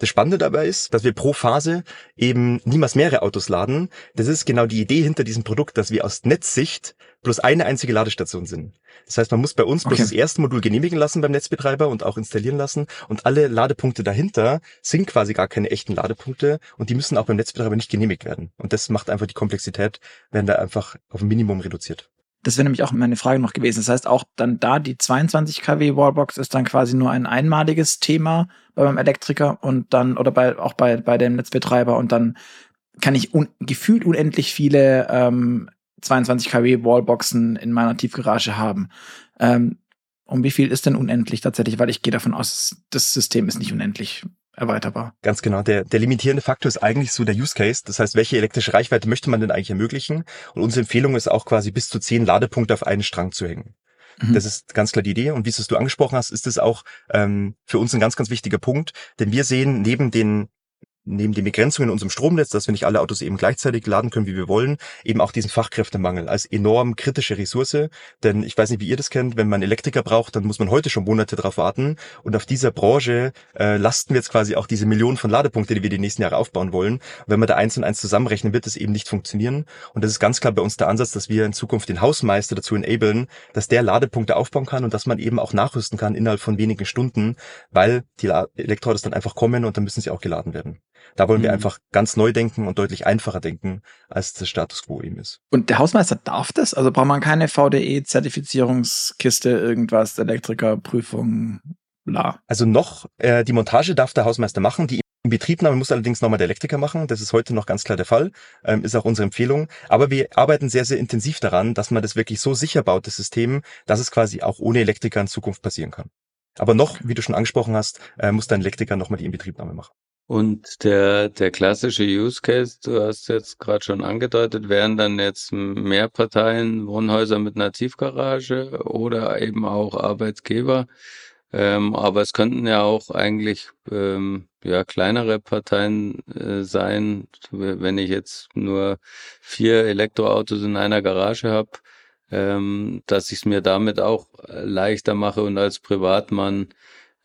S3: Das Spannende dabei ist, dass wir pro Phase eben niemals mehrere Autos laden. Das ist genau die Idee hinter diesem Produkt, dass wir aus Netzsicht bloß eine einzige Ladestation sind. Das heißt, man muss bei uns bloß okay. das erste Modul genehmigen lassen beim Netzbetreiber und auch installieren lassen. Und alle Ladepunkte dahinter sind quasi gar keine echten Ladepunkte und die müssen auch beim Netzbetreiber nicht genehmigt werden. Und das macht einfach die Komplexität, werden da einfach auf ein Minimum reduziert.
S1: Das wäre nämlich auch meine Frage noch gewesen. Das heißt, auch dann da die 22 kW Wallbox ist dann quasi nur ein einmaliges Thema beim Elektriker und dann oder bei auch bei bei dem Netzbetreiber und dann kann ich un, gefühlt unendlich viele ähm, 22 kW Wallboxen in meiner Tiefgarage haben. Ähm, um wie viel ist denn unendlich tatsächlich? Weil ich gehe davon aus, das System ist nicht unendlich erweiterbar.
S3: Ganz genau. Der, der limitierende Faktor ist eigentlich so der Use Case. Das heißt, welche elektrische Reichweite möchte man denn eigentlich ermöglichen? Und unsere Empfehlung ist auch quasi bis zu zehn Ladepunkte auf einen Strang zu hängen. Mhm. Das ist ganz klar die Idee. Und wie es du angesprochen hast, ist es auch ähm, für uns ein ganz, ganz wichtiger Punkt. Denn wir sehen neben den neben den Begrenzungen in unserem Stromnetz, dass wir nicht alle Autos eben gleichzeitig laden können, wie wir wollen, eben auch diesen Fachkräftemangel als enorm kritische Ressource. Denn ich weiß nicht, wie ihr das kennt, wenn man Elektriker braucht, dann muss man heute schon Monate drauf warten. Und auf dieser Branche äh, lasten wir jetzt quasi auch diese Millionen von Ladepunkte, die wir die nächsten Jahre aufbauen wollen. Und wenn wir da eins und eins zusammenrechnen, wird das eben nicht funktionieren. Und das ist ganz klar bei uns der Ansatz, dass wir in Zukunft den Hausmeister dazu enablen, dass der Ladepunkte aufbauen kann und dass man eben auch nachrüsten kann innerhalb von wenigen Stunden, weil die Elektroautos dann einfach kommen und dann müssen sie auch geladen werden. Da wollen mhm. wir einfach ganz neu denken und deutlich einfacher denken, als das Status quo eben ist.
S1: Und der Hausmeister darf das? Also braucht man keine VDE-Zertifizierungskiste, irgendwas, Elektrikerprüfung, bla.
S3: Also noch, äh, die Montage darf der Hausmeister machen, die Inbetriebnahme muss allerdings nochmal der Elektriker machen. Das ist heute noch ganz klar der Fall. Ähm, ist auch unsere Empfehlung. Aber wir arbeiten sehr, sehr intensiv daran, dass man das wirklich so sicher baut, das System, dass es quasi auch ohne Elektriker in Zukunft passieren kann. Aber noch, wie du schon angesprochen hast, äh, muss dein Elektriker nochmal die Inbetriebnahme machen.
S2: Und der, der klassische Use Case, du hast jetzt gerade schon angedeutet, wären dann jetzt mehr Parteien, Wohnhäuser mit einer Tiefgarage oder eben auch Arbeitgeber. Ähm, aber es könnten ja auch eigentlich ähm, ja kleinere Parteien äh, sein, wenn ich jetzt nur vier Elektroautos in einer Garage habe, ähm, dass ich es mir damit auch leichter mache und als Privatmann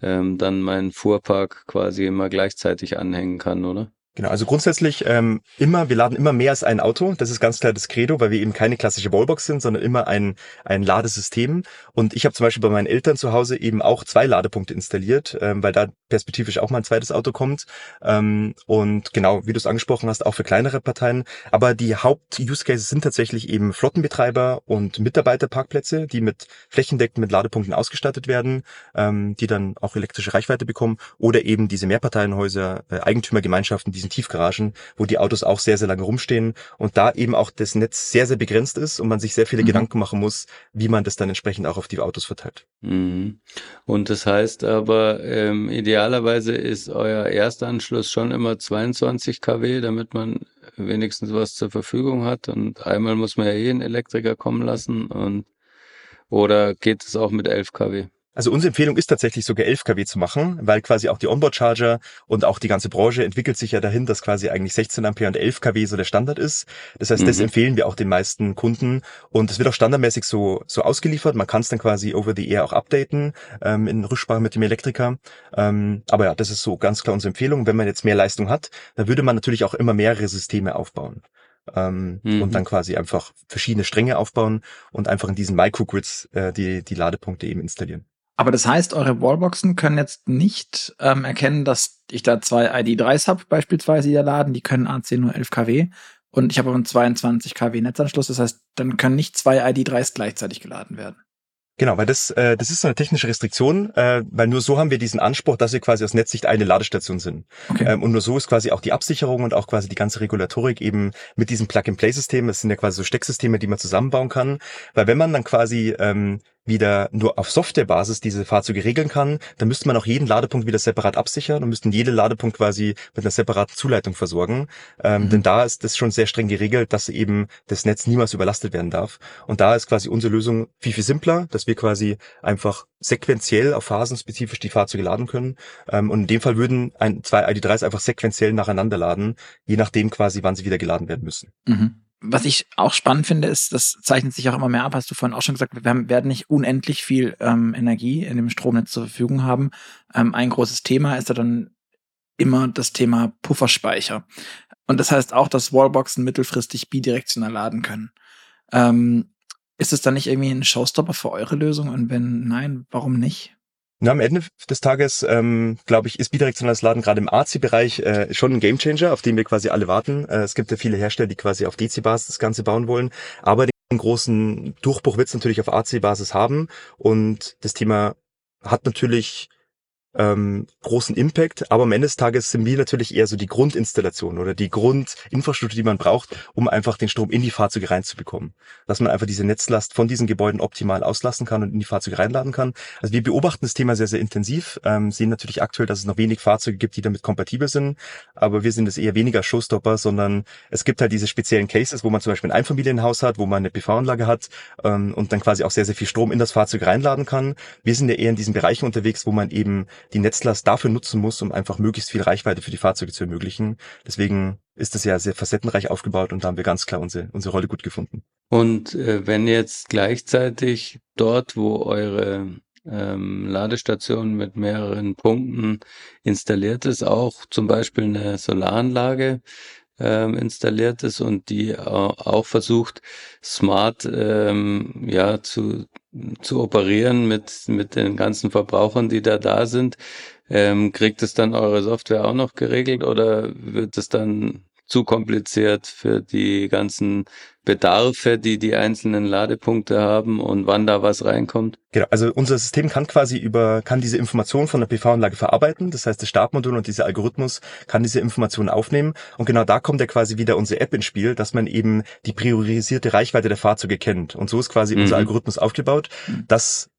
S2: ähm, dann meinen Fuhrpark quasi immer gleichzeitig anhängen kann, oder?
S3: Genau, also grundsätzlich ähm, immer, wir laden immer mehr als ein Auto. Das ist ganz klar das Credo, weil wir eben keine klassische Wallbox sind, sondern immer ein, ein Ladesystem. Und ich habe zum Beispiel bei meinen Eltern zu Hause eben auch zwei Ladepunkte installiert, ähm, weil da perspektivisch auch mal ein zweites Auto kommt. Ähm, und genau, wie du es angesprochen hast, auch für kleinere Parteien. Aber die Haupt-Use-Cases sind tatsächlich eben Flottenbetreiber und Mitarbeiterparkplätze, die mit flächendeckend mit Ladepunkten ausgestattet werden, ähm, die dann auch elektrische Reichweite bekommen. Oder eben diese Mehrparteienhäuser, äh, Eigentümergemeinschaften, die diesen Tiefgaragen, wo die Autos auch sehr, sehr lange rumstehen und da eben auch das Netz sehr, sehr begrenzt ist und man sich sehr viele mhm. Gedanken machen muss, wie man das dann entsprechend auch auf die Autos verteilt.
S2: Mhm. Und das heißt aber, ähm, idealerweise ist euer Erstanschluss schon immer 22 kW, damit man wenigstens was zur Verfügung hat und einmal muss man ja eh einen Elektriker kommen lassen und oder geht es auch mit 11 kW?
S3: Also unsere Empfehlung ist tatsächlich sogar 11 kW zu machen, weil quasi auch die Onboard-Charger und auch die ganze Branche entwickelt sich ja dahin, dass quasi eigentlich 16 Ampere und 11 kW so der Standard ist. Das heißt, mhm. das empfehlen wir auch den meisten Kunden und es wird auch standardmäßig so, so ausgeliefert. Man kann es dann quasi over the air auch updaten ähm, in Rücksprache mit dem Elektriker. Ähm, aber ja, das ist so ganz klar unsere Empfehlung. Wenn man jetzt mehr Leistung hat, dann würde man natürlich auch immer mehrere Systeme aufbauen. Ähm, mhm. und dann quasi einfach verschiedene Stränge aufbauen und einfach in diesen Microgrids äh, die, die Ladepunkte eben installieren.
S1: Aber das heißt, eure Wallboxen können jetzt nicht ähm, erkennen, dass ich da zwei ID3s habe, beispielsweise, die da laden. Die können AC nur 11 kW. Und ich habe auch einen 22 kW Netzanschluss. Das heißt, dann können nicht zwei ID3s gleichzeitig geladen werden.
S3: Genau, weil das, äh, das ist so eine technische Restriktion, äh, weil nur so haben wir diesen Anspruch, dass wir quasi aus Netzsicht eine Ladestation sind. Okay. Ähm, und nur so ist quasi auch die Absicherung und auch quasi die ganze Regulatorik eben mit diesem Plug-and-Play-System, das sind ja quasi so Stecksysteme, die man zusammenbauen kann. Weil wenn man dann quasi ähm, wieder nur auf Softwarebasis diese Fahrzeuge regeln kann, dann müsste man auch jeden Ladepunkt wieder separat absichern und müssten jede Ladepunkt quasi mit einer separaten Zuleitung versorgen. Ähm, mhm. Denn da ist das schon sehr streng geregelt, dass eben das Netz niemals überlastet werden darf. Und da ist quasi unsere Lösung viel, viel simpler, dass wir quasi einfach sequenziell auf Phasen spezifisch die Fahrzeuge laden können. Ähm, und in dem Fall würden ein, zwei ID3s einfach sequenziell nacheinander laden, je nachdem quasi, wann sie wieder geladen werden müssen.
S1: Mhm was ich auch spannend finde, ist, das zeichnet sich auch immer mehr ab, hast du vorhin auch schon gesagt, wir werden nicht unendlich viel ähm, Energie in dem Stromnetz zur Verfügung haben. Ähm, ein großes Thema ist ja dann immer das Thema Pufferspeicher. Und das heißt auch, dass Wallboxen mittelfristig bidirektional laden können. Ähm, ist es dann nicht irgendwie ein Showstopper für eure Lösung? Und wenn nein, warum nicht?
S3: Na, am Ende des Tages, ähm, glaube ich, ist bidirektionales Laden gerade im AC-Bereich äh, schon ein Gamechanger, auf den wir quasi alle warten. Äh, es gibt ja viele Hersteller, die quasi auf DC-Basis das Ganze bauen wollen, aber den großen Durchbruch wird es natürlich auf AC-Basis haben und das Thema hat natürlich ähm, großen Impact, aber am Ende des Tages sind wir natürlich eher so die Grundinstallation oder die Grundinfrastruktur, die man braucht, um einfach den Strom in die Fahrzeuge reinzubekommen. Dass man einfach diese Netzlast von diesen Gebäuden optimal auslassen kann und in die Fahrzeuge reinladen kann. Also wir beobachten das Thema sehr, sehr intensiv, ähm, sehen natürlich aktuell, dass es noch wenig Fahrzeuge gibt, die damit kompatibel sind, aber wir sind es eher weniger Showstopper, sondern es gibt halt diese speziellen Cases, wo man zum Beispiel ein Einfamilienhaus hat, wo man eine PV-Anlage hat ähm, und dann quasi auch sehr, sehr viel Strom in das Fahrzeug reinladen kann. Wir sind ja eher in diesen Bereichen unterwegs, wo man eben die Netzlast dafür nutzen muss, um einfach möglichst viel Reichweite für die Fahrzeuge zu ermöglichen. Deswegen ist das ja sehr facettenreich aufgebaut und da haben wir ganz klar unsere, unsere Rolle gut gefunden.
S2: Und äh, wenn jetzt gleichzeitig dort, wo eure ähm, Ladestation mit mehreren Punkten installiert ist, auch zum Beispiel eine Solaranlage ähm, installiert ist und die auch versucht, smart ähm, ja zu zu operieren mit, mit den ganzen Verbrauchern, die da da sind. Ähm, kriegt es dann eure Software auch noch geregelt oder wird es dann zu kompliziert für die ganzen Bedarfe, die die einzelnen Ladepunkte haben und wann da was reinkommt?
S3: Genau, also unser System kann quasi über, kann diese Information von der PV-Anlage verarbeiten. Das heißt, das Startmodul und dieser Algorithmus kann diese Informationen aufnehmen. Und genau da kommt ja quasi wieder unsere App ins Spiel, dass man eben die priorisierte Reichweite der Fahrzeuge kennt. Und so ist quasi mhm. unser Algorithmus aufgebaut, dass,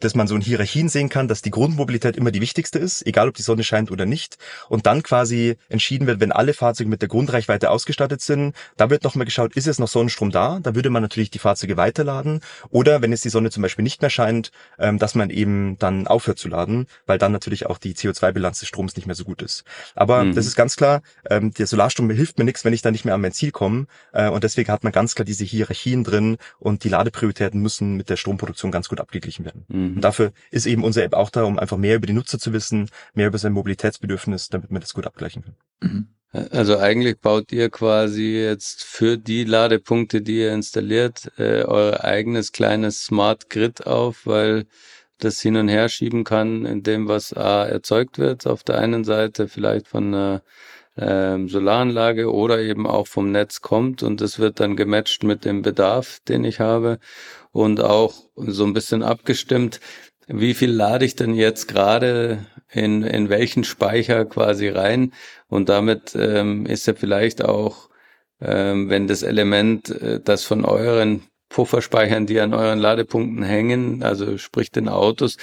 S3: dass man so in Hierarchien sehen kann, dass die Grundmobilität immer die wichtigste ist, egal ob die Sonne scheint oder nicht. Und dann quasi entschieden wird, wenn alle Fahrzeuge mit der Grundreichweite ausgestattet sind, da wird nochmal geschaut, ist es noch Sonne Sonnenstrom da, da würde man natürlich die Fahrzeuge weiterladen. Oder wenn es die Sonne zum Beispiel nicht mehr scheint, ähm, dass man eben dann aufhört zu laden, weil dann natürlich auch die CO2-Bilanz des Stroms nicht mehr so gut ist. Aber mhm. das ist ganz klar, ähm, der Solarstrom hilft mir nichts, wenn ich da nicht mehr an mein Ziel komme. Äh, und deswegen hat man ganz klar diese Hierarchien drin und die Ladeprioritäten müssen mit der Stromproduktion ganz gut abgeglichen werden. Mhm. Und dafür ist eben unsere App auch da, um einfach mehr über die Nutzer zu wissen, mehr über sein Mobilitätsbedürfnis, damit man das gut abgleichen kann. Mhm.
S2: Also eigentlich baut ihr quasi jetzt für die Ladepunkte, die ihr installiert, äh, euer eigenes kleines Smart Grid auf, weil das hin und her schieben kann in dem, was A erzeugt wird. Auf der einen Seite vielleicht von einer ähm, Solaranlage oder eben auch vom Netz kommt und das wird dann gematcht mit dem Bedarf, den ich habe und auch so ein bisschen abgestimmt. Wie viel lade ich denn jetzt gerade in, in welchen Speicher quasi rein. Und damit ähm, ist ja vielleicht auch, ähm, wenn das Element, äh, das von euren Pufferspeichern, die an euren Ladepunkten hängen, also sprich den Autos,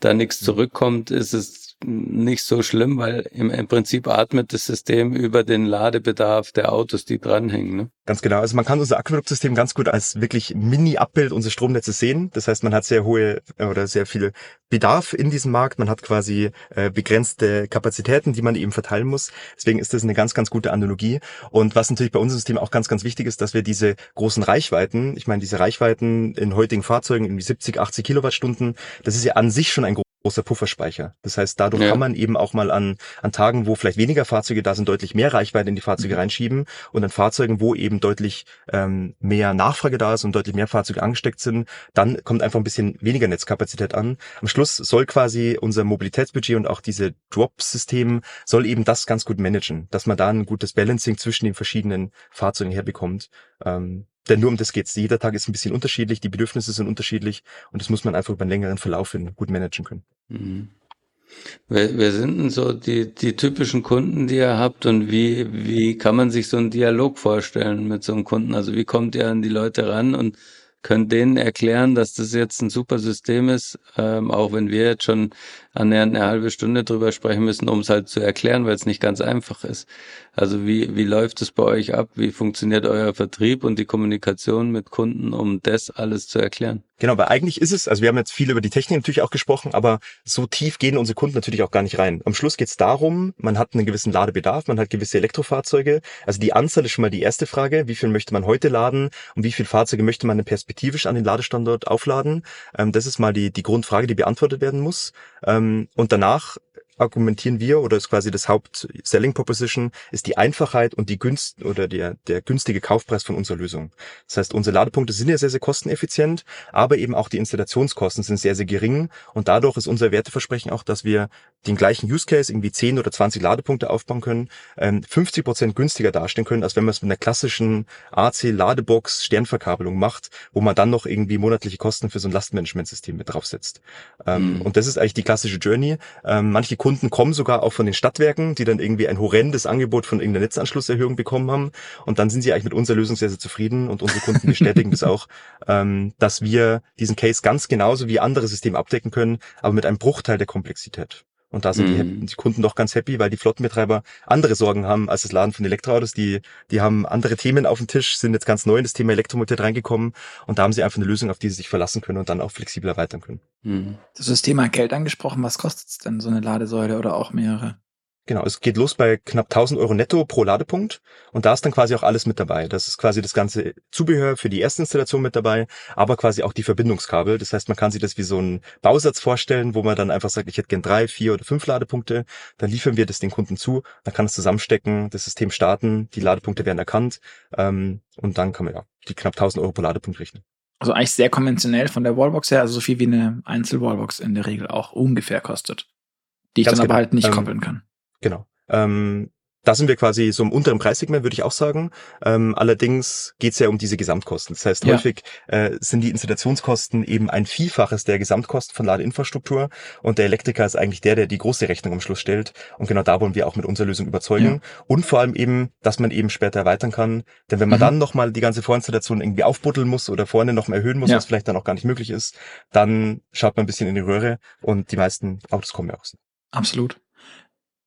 S2: da nichts zurückkommt, ist es nicht so schlimm, weil im, im, Prinzip atmet das System über den Ladebedarf der Autos, die dranhängen. Ne?
S3: Ganz genau. Also man kann unser Aquäduktsystem ganz gut als wirklich Mini-Abbild unseres Stromnetzes sehen. Das heißt, man hat sehr hohe äh, oder sehr viel Bedarf in diesem Markt. Man hat quasi äh, begrenzte Kapazitäten, die man eben verteilen muss. Deswegen ist das eine ganz, ganz gute Analogie. Und was natürlich bei unserem System auch ganz, ganz wichtig ist, dass wir diese großen Reichweiten, ich meine, diese Reichweiten in heutigen Fahrzeugen, irgendwie 70, 80 Kilowattstunden, das ist ja an sich schon ein großer Pufferspeicher. Das heißt, dadurch ja. kann man eben auch mal an, an Tagen, wo vielleicht weniger Fahrzeuge da sind, deutlich mehr Reichweite in die Fahrzeuge mhm. reinschieben und an Fahrzeugen, wo eben deutlich ähm, mehr Nachfrage da ist und deutlich mehr Fahrzeuge angesteckt sind, dann kommt einfach ein bisschen weniger Netzkapazität an. Am Schluss soll quasi unser Mobilitätsbudget und auch diese Drop-System soll eben das ganz gut managen, dass man da ein gutes Balancing zwischen den verschiedenen Fahrzeugen herbekommt. Ähm, denn nur um das geht's. Jeder Tag ist ein bisschen unterschiedlich, die Bedürfnisse sind unterschiedlich und das muss man einfach über einen längeren Verlauf hin gut managen können. Mhm.
S2: Wer, wer sind denn so die, die typischen Kunden, die ihr habt und wie, wie kann man sich so einen Dialog vorstellen mit so einem Kunden? Also wie kommt ihr an die Leute ran und könnt denen erklären, dass das jetzt ein super System ist, ähm, auch wenn wir jetzt schon annähernd eine halbe Stunde drüber sprechen müssen, um es halt zu erklären, weil es nicht ganz einfach ist. Also wie, wie läuft es bei euch ab? Wie funktioniert euer Vertrieb und die Kommunikation mit Kunden, um das alles zu erklären?
S3: Genau, weil eigentlich ist es, also wir haben jetzt viel über die Technik natürlich auch gesprochen, aber so tief gehen unsere Kunden natürlich auch gar nicht rein. Am Schluss geht es darum, man hat einen gewissen Ladebedarf, man hat gewisse Elektrofahrzeuge. Also die Anzahl ist schon mal die erste Frage. Wie viel möchte man heute laden und wie viele Fahrzeuge möchte man perspektivisch an den Ladestandort aufladen? Ähm, das ist mal die, die Grundfrage, die beantwortet werden muss. Ähm, und danach argumentieren wir oder ist quasi das Haupt-Selling Proposition ist die Einfachheit und die Günst oder der, der günstige Kaufpreis von unserer Lösung. Das heißt, unsere Ladepunkte sind ja sehr, sehr kosteneffizient, aber eben auch die Installationskosten sind sehr, sehr gering und dadurch ist unser Werteversprechen auch, dass wir den gleichen Use Case, irgendwie 10 oder 20 Ladepunkte aufbauen können, 50 ähm, Prozent günstiger dastehen können, als wenn man es mit einer klassischen AC-Ladebox Sternverkabelung macht, wo man dann noch irgendwie monatliche Kosten für so ein Lastmanagementsystem mit draufsetzt. Ähm, mhm. Und das ist eigentlich die klassische Journey. Ähm, manche Kunden kommen sogar auch von den Stadtwerken, die dann irgendwie ein horrendes Angebot von irgendeiner Netzanschlusserhöhung bekommen haben. Und dann sind sie eigentlich mit unserer Lösung sehr, sehr zufrieden. Und unsere Kunden bestätigen das auch, dass wir diesen Case ganz genauso wie andere Systeme abdecken können, aber mit einem Bruchteil der Komplexität. Und da sind mhm. die, die, Kunden doch ganz happy, weil die Flottenbetreiber andere Sorgen haben als das Laden von Elektroautos. Die, die haben andere Themen auf dem Tisch, sind jetzt ganz neu in das Thema Elektromobilität reingekommen und da haben sie einfach eine Lösung, auf die sie sich verlassen können und dann auch flexibel erweitern können.
S1: Mhm. Das ist das Thema Geld angesprochen. Was kostet es denn so eine Ladesäule oder auch mehrere?
S3: Genau, es geht los bei knapp 1000 Euro netto pro Ladepunkt und da ist dann quasi auch alles mit dabei. Das ist quasi das ganze Zubehör für die erste Installation mit dabei, aber quasi auch die Verbindungskabel. Das heißt, man kann sich das wie so ein Bausatz vorstellen, wo man dann einfach sagt, ich hätte gern drei, vier oder fünf Ladepunkte. Dann liefern wir das den Kunden zu, dann kann es zusammenstecken, das System starten, die Ladepunkte werden erkannt ähm, und dann kann man ja die knapp 1000 Euro pro Ladepunkt rechnen.
S1: Also eigentlich sehr konventionell von der Wallbox her, also so viel wie eine Einzelwallbox in der Regel auch ungefähr kostet, die ich Ganz dann genau. aber halt nicht ähm, koppeln kann.
S3: Genau. Ähm, da sind wir quasi so im unteren Preissegment, würde ich auch sagen. Ähm, allerdings geht es ja um diese Gesamtkosten. Das heißt, ja. häufig äh, sind die Installationskosten eben ein Vielfaches der Gesamtkosten von Ladeinfrastruktur und der Elektriker ist eigentlich der, der die große Rechnung am Schluss stellt. Und genau da wollen wir auch mit unserer Lösung überzeugen. Ja. Und vor allem eben, dass man eben später erweitern kann. Denn wenn man mhm. dann nochmal die ganze Vorinstallation irgendwie aufbuddeln muss oder vorne nochmal erhöhen muss, ja. was vielleicht dann auch gar nicht möglich ist, dann schaut man ein bisschen in die Röhre und die meisten Autos kommen ja auch.
S1: Absolut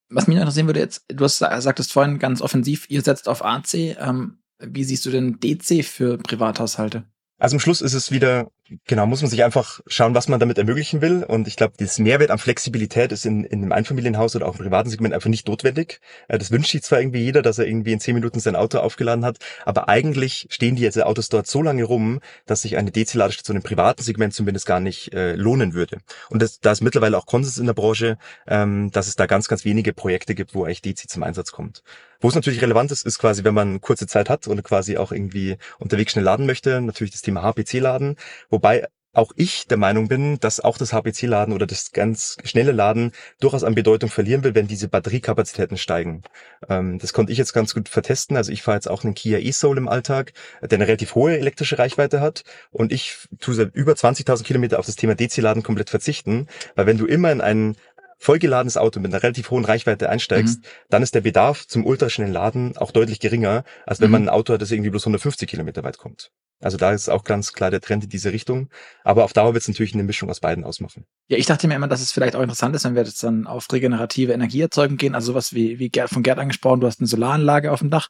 S1: was mich interessieren würde jetzt, du hast, sagtest vorhin ganz offensiv, ihr setzt auf AC. Ähm, wie siehst du denn DC für Privathaushalte?
S3: Also am Schluss ist es wieder Genau, muss man sich einfach schauen, was man damit ermöglichen will. Und ich glaube, das Mehrwert an Flexibilität ist in, in einem Einfamilienhaus oder auch im privaten Segment einfach nicht notwendig. Äh, das wünscht sich zwar irgendwie jeder, dass er irgendwie in zehn Minuten sein Auto aufgeladen hat, aber eigentlich stehen die jetzt Autos dort so lange rum, dass sich eine DC-Ladestation im privaten Segment zumindest gar nicht äh, lohnen würde. Und das, da ist mittlerweile auch Konsens in der Branche, ähm, dass es da ganz, ganz wenige Projekte gibt, wo eigentlich DC zum Einsatz kommt. Wo es natürlich relevant ist, ist quasi, wenn man kurze Zeit hat und quasi auch irgendwie unterwegs schnell laden möchte, natürlich das Thema HPC-Laden Wobei auch ich der Meinung bin, dass auch das HPC-Laden oder das ganz schnelle Laden durchaus an Bedeutung verlieren will, wenn diese Batteriekapazitäten steigen. Ähm, das konnte ich jetzt ganz gut vertesten. Also ich fahre jetzt auch einen Kia e-Soul im Alltag, der eine relativ hohe elektrische Reichweite hat und ich tue seit über 20.000 Kilometer auf das Thema DC-Laden komplett verzichten, weil wenn du immer in einen vollgeladenes Auto mit einer relativ hohen Reichweite einsteigst, mhm. dann ist der Bedarf zum ultraschnellen Laden auch deutlich geringer, als wenn mhm. man ein Auto hat, das irgendwie bloß 150 Kilometer weit kommt. Also da ist auch ganz klar der Trend in diese Richtung. Aber auf Dauer wird es natürlich eine Mischung aus beiden ausmachen.
S1: Ja, ich dachte mir immer, dass es vielleicht auch interessant ist, wenn wir jetzt dann auf regenerative Energieerzeugung gehen. Also sowas wie, wie Gerd, von Gerd angesprochen, du hast eine Solaranlage auf dem Dach,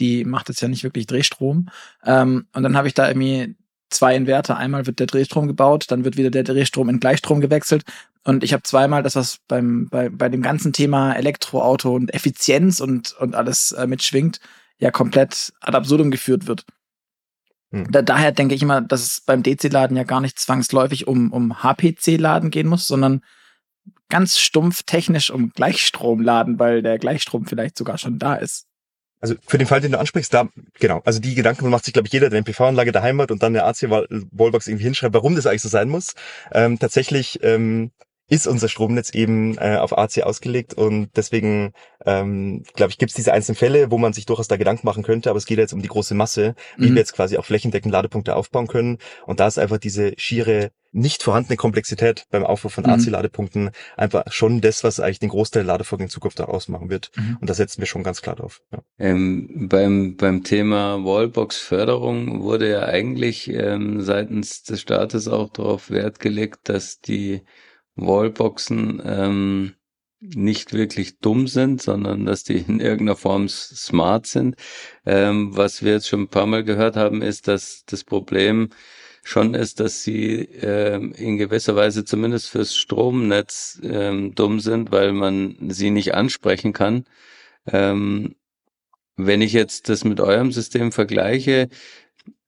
S1: die macht jetzt ja nicht wirklich Drehstrom. Ähm, und dann habe ich da irgendwie zwei Inverter. Einmal wird der Drehstrom gebaut, dann wird wieder der Drehstrom in Gleichstrom gewechselt. Und ich habe zweimal das, was beim, bei, bei dem ganzen Thema Elektroauto und Effizienz und, und alles äh, mitschwingt, ja komplett ad absurdum geführt wird. Hm. Da, daher denke ich immer, dass es beim DC-Laden ja gar nicht zwangsläufig um, um HPC-Laden gehen muss, sondern ganz stumpf technisch um Gleichstromladen, weil der Gleichstrom vielleicht sogar schon da ist.
S3: Also für den Fall, den du ansprichst, da, genau, also die Gedanken macht sich, glaube ich, jeder, der eine PV-Anlage daheim hat und dann eine AC-Wallbox irgendwie hinschreibt, warum das eigentlich so sein muss. Ähm, tatsächlich ähm, ist unser Stromnetz eben äh, auf AC ausgelegt und deswegen ähm, glaube ich, gibt es diese einzelnen Fälle, wo man sich durchaus da Gedanken machen könnte, aber es geht jetzt um die große Masse, wie mhm. wir jetzt quasi auch flächendeckend Ladepunkte aufbauen können und da ist einfach diese schiere nicht vorhandene Komplexität beim Aufbau von mhm. AC-Ladepunkten einfach schon das, was eigentlich den Großteil der Ladevorgänge in Zukunft auch ausmachen wird. Mhm. Und da setzen wir schon ganz klar drauf. Ja.
S2: Ähm, beim, beim Thema Wallbox-Förderung wurde ja eigentlich ähm, seitens des Staates auch darauf Wert gelegt, dass die Wallboxen ähm, nicht wirklich dumm sind, sondern dass die in irgendeiner Form smart sind. Ähm, was wir jetzt schon ein paar Mal gehört haben, ist, dass das Problem schon ist, dass sie ähm, in gewisser Weise zumindest fürs Stromnetz ähm, dumm sind, weil man sie nicht ansprechen kann. Ähm, wenn ich jetzt das mit eurem System vergleiche,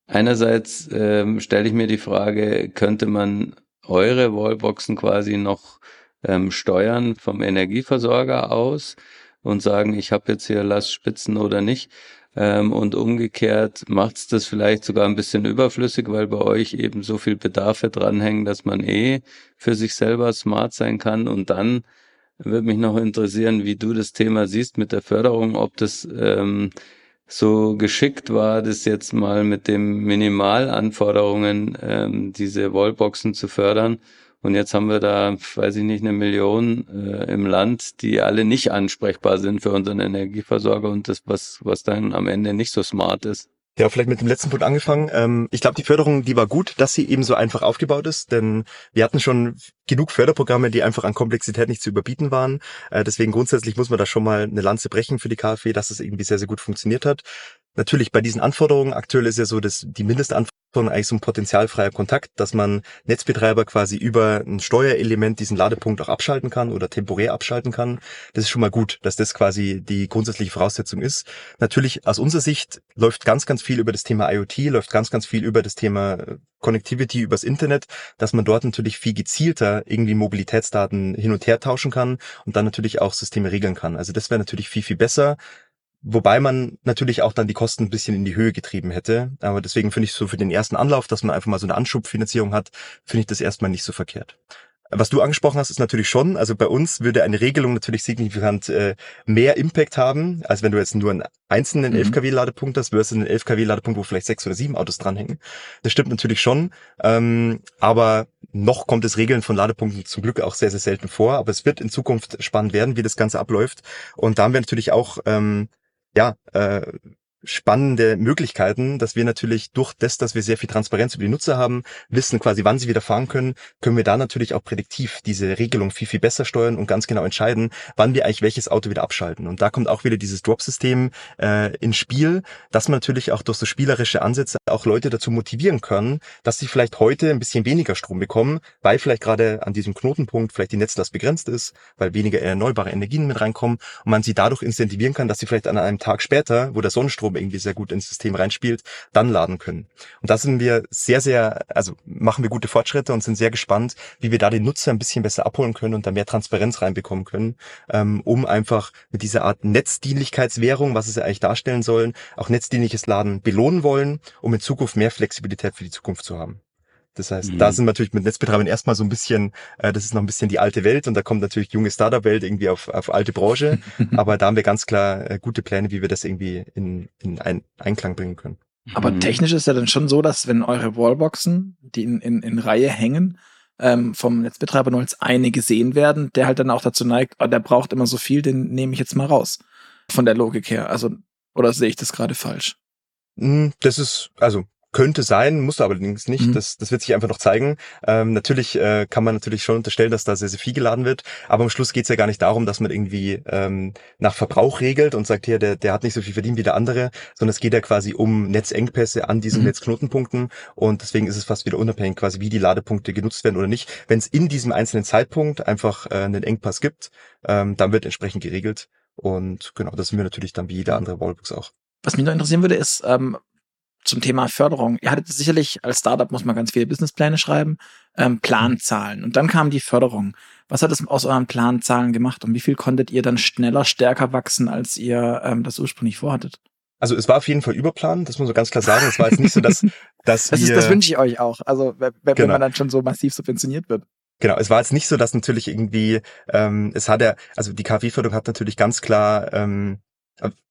S2: einerseits ähm, stelle ich mir die Frage, könnte man eure Wallboxen quasi noch ähm, steuern vom Energieversorger aus und sagen, ich habe jetzt hier Lastspitzen oder nicht. Ähm, und umgekehrt macht es das vielleicht sogar ein bisschen überflüssig, weil bei euch eben so viel Bedarfe dranhängen, dass man eh für sich selber smart sein kann. Und dann würde mich noch interessieren, wie du das Thema siehst mit der Förderung, ob das ähm, so geschickt war, das jetzt mal mit den Minimalanforderungen ähm, diese Wallboxen zu fördern. Und jetzt haben wir da, weiß ich nicht, eine Million äh, im Land, die alle nicht ansprechbar sind für unseren Energieversorger und das, was, was dann am Ende nicht so smart ist.
S3: Ja, vielleicht mit dem letzten Punkt angefangen. Ähm, ich glaube, die Förderung, die war gut, dass sie eben so einfach aufgebaut ist, denn wir hatten schon genug Förderprogramme, die einfach an Komplexität nicht zu überbieten waren. Äh, deswegen grundsätzlich muss man da schon mal eine Lanze brechen für die KfW, dass es irgendwie sehr, sehr gut funktioniert hat. Natürlich bei diesen Anforderungen, aktuell ist ja so, dass die Mindestanforderungen eigentlich so ein potenzialfreier Kontakt, dass man Netzbetreiber quasi über ein Steuerelement diesen Ladepunkt auch abschalten kann oder temporär abschalten kann. Das ist schon mal gut, dass das quasi die grundsätzliche Voraussetzung ist. Natürlich aus unserer Sicht läuft ganz, ganz viel über das Thema IoT, läuft ganz, ganz viel über das Thema äh, Connectivity übers Internet, dass man dort natürlich viel gezielter irgendwie Mobilitätsdaten hin und her tauschen kann und dann natürlich auch Systeme regeln kann. Also das wäre natürlich viel, viel besser. Wobei man natürlich auch dann die Kosten ein bisschen in die Höhe getrieben hätte. Aber deswegen finde ich so für den ersten Anlauf, dass man einfach mal so eine Anschubfinanzierung hat, finde ich das erstmal nicht so verkehrt. Was du angesprochen hast, ist natürlich schon, also bei uns würde eine Regelung natürlich signifikant äh, mehr Impact haben, als wenn du jetzt nur einen einzelnen mhm. 11 kW-Ladepunkt hast, versus einen 11 kW-Ladepunkt, wo vielleicht sechs oder sieben Autos dranhängen. Das stimmt natürlich schon, ähm, aber noch kommt es Regeln von Ladepunkten zum Glück auch sehr, sehr selten vor, aber es wird in Zukunft spannend werden, wie das Ganze abläuft. Und da haben wir natürlich auch ähm, ja, äh, spannende Möglichkeiten, dass wir natürlich durch das, dass wir sehr viel Transparenz über die Nutzer haben, wissen quasi, wann sie wieder fahren können, können wir da natürlich auch prädiktiv diese Regelung viel, viel besser steuern und ganz genau entscheiden, wann wir eigentlich welches Auto wieder abschalten. Und da kommt auch wieder dieses Drop-System äh, ins Spiel, dass man natürlich auch durch so spielerische Ansätze auch Leute dazu motivieren können, dass sie vielleicht heute ein bisschen weniger Strom bekommen, weil vielleicht gerade an diesem Knotenpunkt vielleicht die Netzlast begrenzt ist, weil weniger erneuerbare Energien mit reinkommen und man sie dadurch incentivieren kann, dass sie vielleicht an einem Tag später, wo der Sonnenstrom irgendwie sehr gut ins System reinspielt, dann laden können. Und da sind wir sehr, sehr, also machen wir gute Fortschritte und sind sehr gespannt, wie wir da den Nutzer ein bisschen besser abholen können und da mehr Transparenz reinbekommen können, ähm, um einfach mit dieser Art Netzdienlichkeitswährung, was es ja eigentlich darstellen sollen, auch netzdienliches Laden belohnen wollen, um in Zukunft mehr Flexibilität für die Zukunft zu haben. Das heißt, mhm. da sind wir natürlich mit Netzbetreibern erstmal so ein bisschen, äh, das ist noch ein bisschen die alte Welt und da kommt natürlich junge Startup-Welt irgendwie auf, auf alte Branche. Aber da haben wir ganz klar äh, gute Pläne, wie wir das irgendwie in, in ein Einklang bringen können.
S1: Aber mhm. technisch ist ja dann schon so, dass wenn eure Wallboxen, die in, in, in Reihe hängen, ähm, vom Netzbetreiber nur als eine gesehen werden, der halt dann auch dazu neigt, oh, der braucht immer so viel, den nehme ich jetzt mal raus. Von der Logik her. Also, oder sehe ich das gerade falsch?
S3: Hm, das ist, also könnte sein, muss allerdings nicht. Mhm. Das, das wird sich einfach noch zeigen. Ähm, natürlich äh, kann man natürlich schon unterstellen, dass da sehr, sehr viel geladen wird. Aber am Schluss geht's ja gar nicht darum, dass man irgendwie ähm, nach Verbrauch regelt und sagt, hier, der, der hat nicht so viel verdient wie der andere, sondern es geht ja quasi um Netzengpässe an diesen mhm. Netzknotenpunkten. Und deswegen ist es fast wieder unabhängig, quasi wie die Ladepunkte genutzt werden oder nicht. Wenn es in diesem einzelnen Zeitpunkt einfach äh, einen Engpass gibt, ähm, dann wird entsprechend geregelt. Und genau, das sind wir natürlich dann wie jeder andere Wallbox auch.
S1: Was mich noch interessieren würde, ist, ähm, zum Thema Förderung. Ihr hattet sicherlich, als Startup muss man ganz viele Businesspläne schreiben, ähm, Planzahlen. Und dann kam die Förderung. Was hat es aus euren Planzahlen gemacht und wie viel konntet ihr dann schneller, stärker wachsen, als ihr ähm, das ursprünglich vorhattet?
S3: Also es war auf jeden Fall Überplan, das muss man ganz klar sagen. Es war jetzt nicht so, dass, dass
S1: das, ist, das wünsche ich euch auch. Also wenn, genau. man dann schon so massiv subventioniert wird.
S3: Genau, es war jetzt nicht so, dass natürlich irgendwie, ähm, es hat ja, also die KfW-Förderung hat natürlich ganz klar ähm,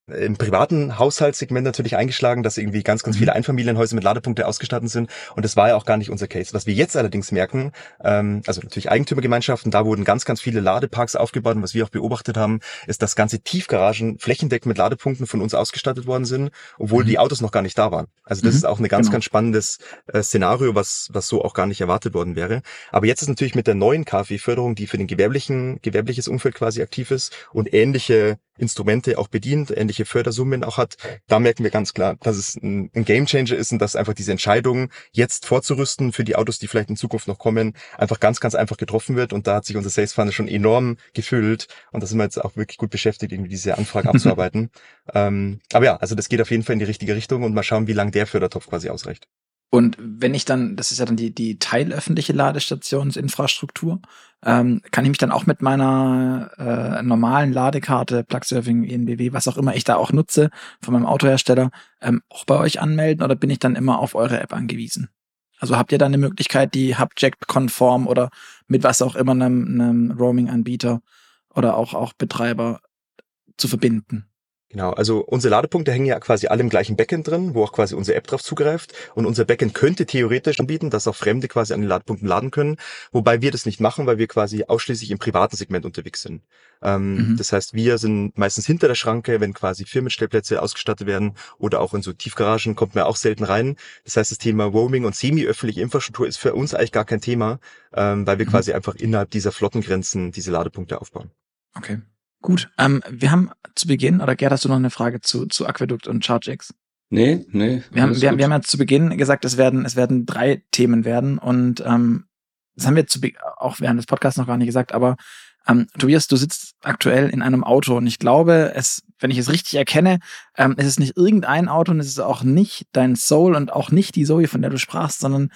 S3: im privaten Haushaltssegment natürlich eingeschlagen, dass irgendwie ganz, ganz viele mhm. Einfamilienhäuser mit Ladepunkte ausgestattet sind. Und das war ja auch gar nicht unser Case. Was wir jetzt allerdings merken, ähm, also natürlich Eigentümergemeinschaften, da wurden ganz, ganz viele Ladeparks aufgebaut. Und was wir auch beobachtet haben, ist, dass ganze Tiefgaragen flächendeckend mit Ladepunkten von uns ausgestattet worden sind, obwohl mhm. die Autos noch gar nicht da waren. Also das mhm. ist auch ein ganz, genau. ganz spannendes äh, Szenario, was, was so auch gar nicht erwartet worden wäre. Aber jetzt ist natürlich mit der neuen KfW-Förderung, die für den gewerblichen, gewerbliches Umfeld quasi aktiv ist und ähnliche Instrumente auch bedient, ähnliche Fördersummen auch hat, da merken wir ganz klar, dass es ein, ein Gamechanger ist und dass einfach diese Entscheidung, jetzt vorzurüsten für die Autos, die vielleicht in Zukunft noch kommen, einfach ganz, ganz einfach getroffen wird. Und da hat sich unser Sales Funnel schon enorm gefüllt. Und da sind wir jetzt auch wirklich gut beschäftigt, irgendwie diese Anfragen abzuarbeiten. ähm, aber ja, also das geht auf jeden Fall in die richtige Richtung und mal schauen, wie lange der Fördertopf quasi ausreicht.
S1: Und wenn ich dann, das ist ja dann die, die teilöffentliche Ladestationsinfrastruktur, ähm, kann ich mich dann auch mit meiner äh, normalen Ladekarte, Plugsurfing, ENBW, was auch immer ich da auch nutze, von meinem Autohersteller, ähm, auch bei euch anmelden oder bin ich dann immer auf eure App angewiesen? Also habt ihr da eine Möglichkeit, die Hubject-konform oder mit was auch immer einem, einem Roaming-Anbieter oder auch, auch Betreiber zu verbinden?
S3: Genau, also unsere Ladepunkte hängen ja quasi alle im gleichen Backend drin, wo auch quasi unsere App drauf zugreift. Und unser Backend könnte theoretisch anbieten, dass auch Fremde quasi an den Ladepunkten laden können, wobei wir das nicht machen, weil wir quasi ausschließlich im privaten Segment unterwegs sind. Ähm, mhm. Das heißt, wir sind meistens hinter der Schranke, wenn quasi Firmenstellplätze ausgestattet werden oder auch in so Tiefgaragen kommt man auch selten rein. Das heißt, das Thema Roaming und semi-öffentliche Infrastruktur ist für uns eigentlich gar kein Thema, ähm, weil wir mhm. quasi einfach innerhalb dieser Flottengrenzen diese Ladepunkte aufbauen.
S1: Okay. Gut, ähm, wir haben zu Beginn, oder Gerd, hast du noch eine Frage zu, zu Aqueduct und ChargeX?
S2: Nee, nee.
S1: Wir haben, wir, wir haben ja zu Beginn gesagt, es werden, es werden drei Themen werden und ähm, das haben wir zu auch während des Podcasts noch gar nicht gesagt, aber ähm, Tobias, du sitzt aktuell in einem Auto und ich glaube, es, wenn ich es richtig erkenne, ähm, es ist nicht irgendein Auto und es ist auch nicht dein Soul und auch nicht die Zoe, von der du sprachst, sondern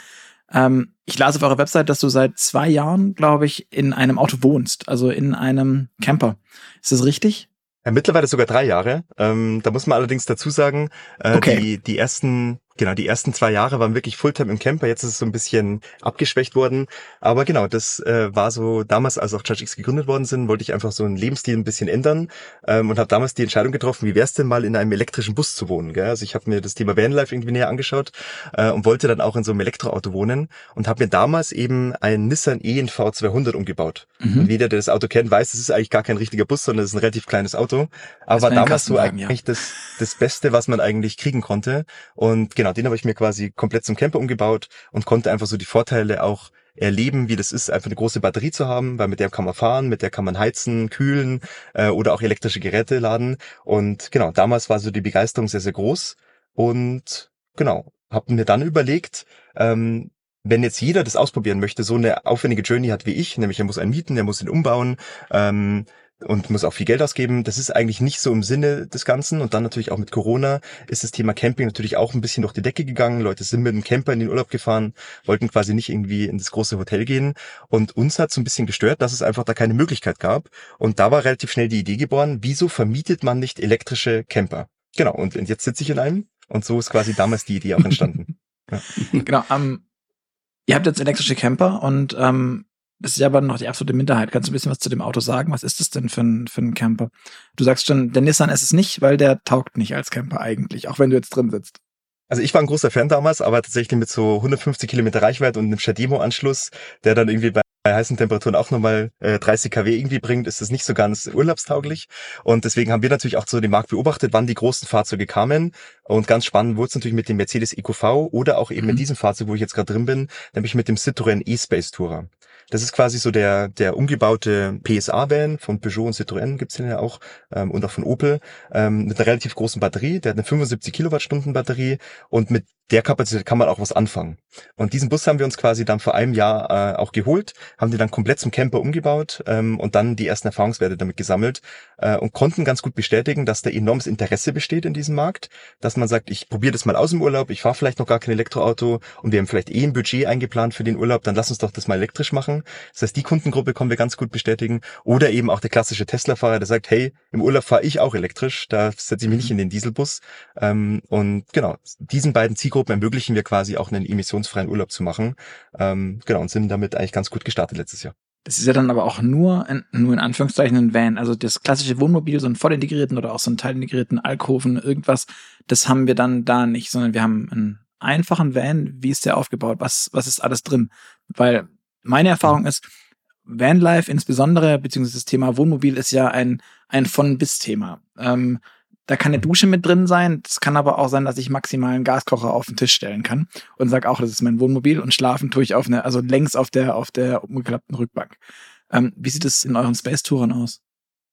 S1: ähm, ich las auf eurer Website, dass du seit zwei Jahren, glaube ich, in einem Auto wohnst, also in einem Camper. Ist das richtig?
S3: Ja, mittlerweile sogar drei Jahre. Ähm, da muss man allerdings dazu sagen, äh, okay. die, die ersten Genau, die ersten zwei Jahre waren wirklich Fulltime im Camper, jetzt ist es so ein bisschen abgeschwächt worden. Aber genau, das äh, war so damals, als auch ChargeX gegründet worden sind, wollte ich einfach so einen Lebensstil ein bisschen ändern ähm, und habe damals die Entscheidung getroffen, wie wär's denn mal in einem elektrischen Bus zu wohnen. Gell? Also ich habe mir das Thema Vanlife irgendwie näher angeschaut äh, und wollte dann auch in so einem Elektroauto wohnen und habe mir damals eben einen Nissan ENV 200 umgebaut. Mhm. Und jeder, der das Auto kennt, weiß, das ist eigentlich gar kein richtiger Bus, sondern es ist ein relativ kleines Auto. Aber damals so eigentlich ja. das, das Beste, was man eigentlich kriegen konnte. Und genau, genau, den habe ich mir quasi komplett zum Camper umgebaut und konnte einfach so die Vorteile auch erleben, wie das ist, einfach eine große Batterie zu haben, weil mit der kann man fahren, mit der kann man heizen, kühlen äh, oder auch elektrische Geräte laden. Und genau, damals war so die Begeisterung sehr, sehr groß. Und genau, habe mir dann überlegt, ähm, wenn jetzt jeder das ausprobieren möchte, so eine aufwendige Journey hat wie ich, nämlich er muss einen mieten, er muss ihn umbauen, ähm, und muss auch viel Geld ausgeben. Das ist eigentlich nicht so im Sinne des Ganzen. Und dann natürlich auch mit Corona ist das Thema Camping natürlich auch ein bisschen durch die Decke gegangen. Leute sind mit dem Camper in den Urlaub gefahren, wollten quasi nicht irgendwie in das große Hotel gehen. Und uns hat so ein bisschen gestört, dass es einfach da keine Möglichkeit gab. Und da war relativ schnell die Idee geboren, wieso vermietet man nicht elektrische Camper? Genau, und jetzt sitze ich in einem. Und so ist quasi damals die Idee auch entstanden.
S1: ja. Genau, ähm, ihr habt jetzt elektrische Camper und ähm, das ist ja aber noch die absolute Minderheit. Kannst du ein bisschen was zu dem Auto sagen? Was ist das denn für ein, für ein Camper? Du sagst schon, der Nissan ist es nicht, weil der taugt nicht als Camper eigentlich, auch wenn du jetzt drin sitzt.
S3: Also ich war ein großer Fan damals, aber tatsächlich mit so 150 Kilometer Reichweite und einem Shademo-Anschluss, der dann irgendwie bei heißen Temperaturen auch nochmal äh, 30 kW irgendwie bringt, ist das nicht so ganz urlaubstauglich. Und deswegen haben wir natürlich auch so den Markt beobachtet, wann die großen Fahrzeuge kamen. Und ganz spannend wurde es natürlich mit dem Mercedes EQV oder auch eben mhm. mit diesem Fahrzeug, wo ich jetzt gerade drin bin, nämlich mit dem Citroën E-Space Tourer. Das ist quasi so der, der umgebaute PSA-Van von Peugeot und Citroën gibt's den ja auch ähm, und auch von Opel ähm, mit einer relativ großen Batterie. Der hat eine 75 Kilowattstunden Batterie und mit der Kapazität kann man auch was anfangen. Und diesen Bus haben wir uns quasi dann vor einem Jahr äh, auch geholt, haben den dann komplett zum Camper umgebaut ähm, und dann die ersten Erfahrungswerte damit gesammelt äh, und konnten ganz gut bestätigen, dass da enormes Interesse besteht in diesem Markt, dass man sagt, ich probiere das mal aus im Urlaub, ich fahre vielleicht noch gar kein Elektroauto und wir haben vielleicht eh ein Budget eingeplant für den Urlaub, dann lass uns doch das mal elektrisch machen machen. Das heißt, die Kundengruppe können wir ganz gut bestätigen. Oder eben auch der klassische Tesla-Fahrer, der sagt, hey, im Urlaub fahre ich auch elektrisch, da setze ich mich nicht in den Dieselbus. Ähm, und genau, diesen beiden Zielgruppen ermöglichen wir quasi auch einen emissionsfreien Urlaub zu machen. Ähm, genau, und sind damit eigentlich ganz gut gestartet letztes Jahr.
S1: Das ist ja dann aber auch nur, in, nur in Anführungszeichen ein Van. Also das klassische Wohnmobil, so einen voll integrierten oder auch so einen teilintegrierten Alkoven, irgendwas, das haben wir dann da nicht, sondern wir haben einen einfachen Van. Wie ist der aufgebaut? Was, was ist alles drin? Weil meine Erfahrung ist, Vanlife insbesondere, beziehungsweise das Thema Wohnmobil ist ja ein, ein von-bis-Thema. Ähm, da kann eine Dusche mit drin sein. Es kann aber auch sein, dass ich maximal einen Gaskocher auf den Tisch stellen kann und sage auch, das ist mein Wohnmobil und schlafen tue ich auf eine, also längs auf der, auf der umgeklappten Rückbank. Ähm, wie sieht es in euren Space-Touren aus?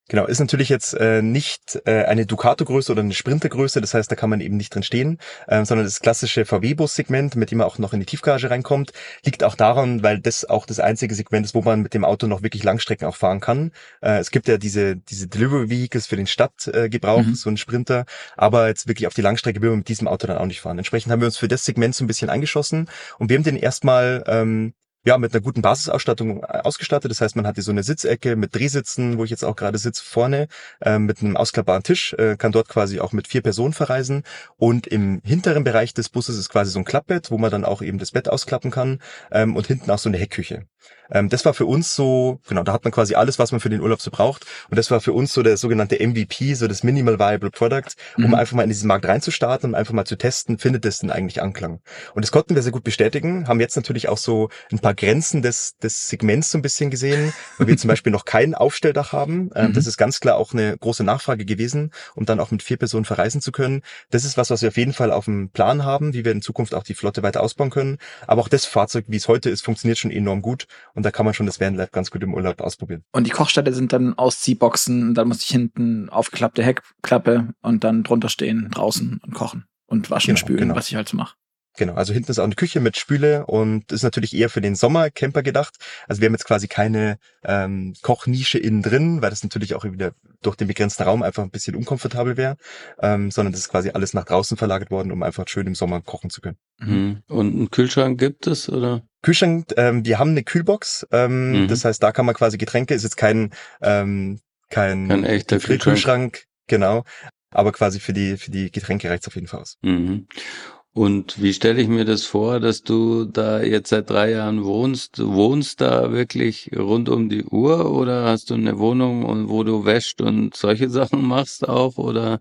S3: Genau, ist natürlich jetzt äh, nicht äh, eine Ducato-Größe oder eine Sprinter-Größe, das heißt, da kann man eben nicht drin stehen, äh, sondern das klassische VW-Bus-Segment, mit dem man auch noch in die Tiefgarage reinkommt, liegt auch daran, weil das auch das einzige Segment ist, wo man mit dem Auto noch wirklich Langstrecken auch fahren kann. Äh, es gibt ja diese, diese Delivery-Vehicles für den Stadtgebrauch, mhm. so ein Sprinter, aber jetzt wirklich auf die Langstrecke will man mit diesem Auto dann auch nicht fahren. Entsprechend haben wir uns für das Segment so ein bisschen eingeschossen und wir haben den erstmal ähm, ja, mit einer guten Basisausstattung äh, ausgestattet. Das heißt, man hat hier so eine Sitzecke mit Drehsitzen, wo ich jetzt auch gerade sitze, vorne, äh, mit einem ausklappbaren Tisch, äh, kann dort quasi auch mit vier Personen verreisen. Und im hinteren Bereich des Busses ist quasi so ein Klappbett, wo man dann auch eben das Bett ausklappen kann ähm, und hinten auch so eine Heckküche. Ähm, das war für uns so, genau, da hat man quasi alles, was man für den Urlaub so braucht. Und das war für uns so der sogenannte MVP, so das Minimal Viable Product, um mhm. einfach mal in diesen Markt reinzustarten und einfach mal zu testen, findet das denn eigentlich Anklang? Und das konnten wir sehr gut bestätigen, haben jetzt natürlich auch so ein paar Grenzen des, des Segments so ein bisschen gesehen, weil wir zum Beispiel noch kein Aufstelldach haben. Ähm, mhm. Das ist ganz klar auch eine große Nachfrage gewesen, um dann auch mit vier Personen verreisen zu können. Das ist was, was wir auf jeden Fall auf dem Plan haben, wie wir in Zukunft auch die Flotte weiter ausbauen können. Aber auch das Fahrzeug, wie es heute ist, funktioniert schon enorm gut. Und da kann man schon das Vanlife ganz gut im Urlaub ausprobieren.
S1: Und die Kochstätte sind dann Ausziehboxen, dann muss ich hinten aufgeklappte Heckklappe und dann drunter stehen, draußen und kochen und waschen, genau, spülen, genau. was ich halt so mache.
S3: Genau, also hinten ist auch eine Küche mit Spüle und ist natürlich eher für den Sommercamper gedacht. Also wir haben jetzt quasi keine ähm, Kochnische innen drin, weil das natürlich auch wieder durch den begrenzten Raum einfach ein bisschen unkomfortabel wäre, ähm, sondern das ist quasi alles nach draußen verlagert worden, um einfach schön im Sommer kochen zu können.
S2: Mhm. Und einen Kühlschrank gibt es oder?
S3: Kühlschrank, ähm, wir haben eine Kühlbox, ähm, mhm. das heißt, da kann man quasi Getränke, ist jetzt kein ähm, kein,
S2: kein echter Kühlschrank.
S3: Kühlschrank, genau, aber quasi für die für die Getränke reicht's auf jeden Fall aus.
S2: Mhm. Und wie stelle ich mir das vor, dass du da jetzt seit drei Jahren wohnst? Du wohnst da wirklich rund um die Uhr oder hast du eine Wohnung, wo du wäscht und solche Sachen machst auch? Oder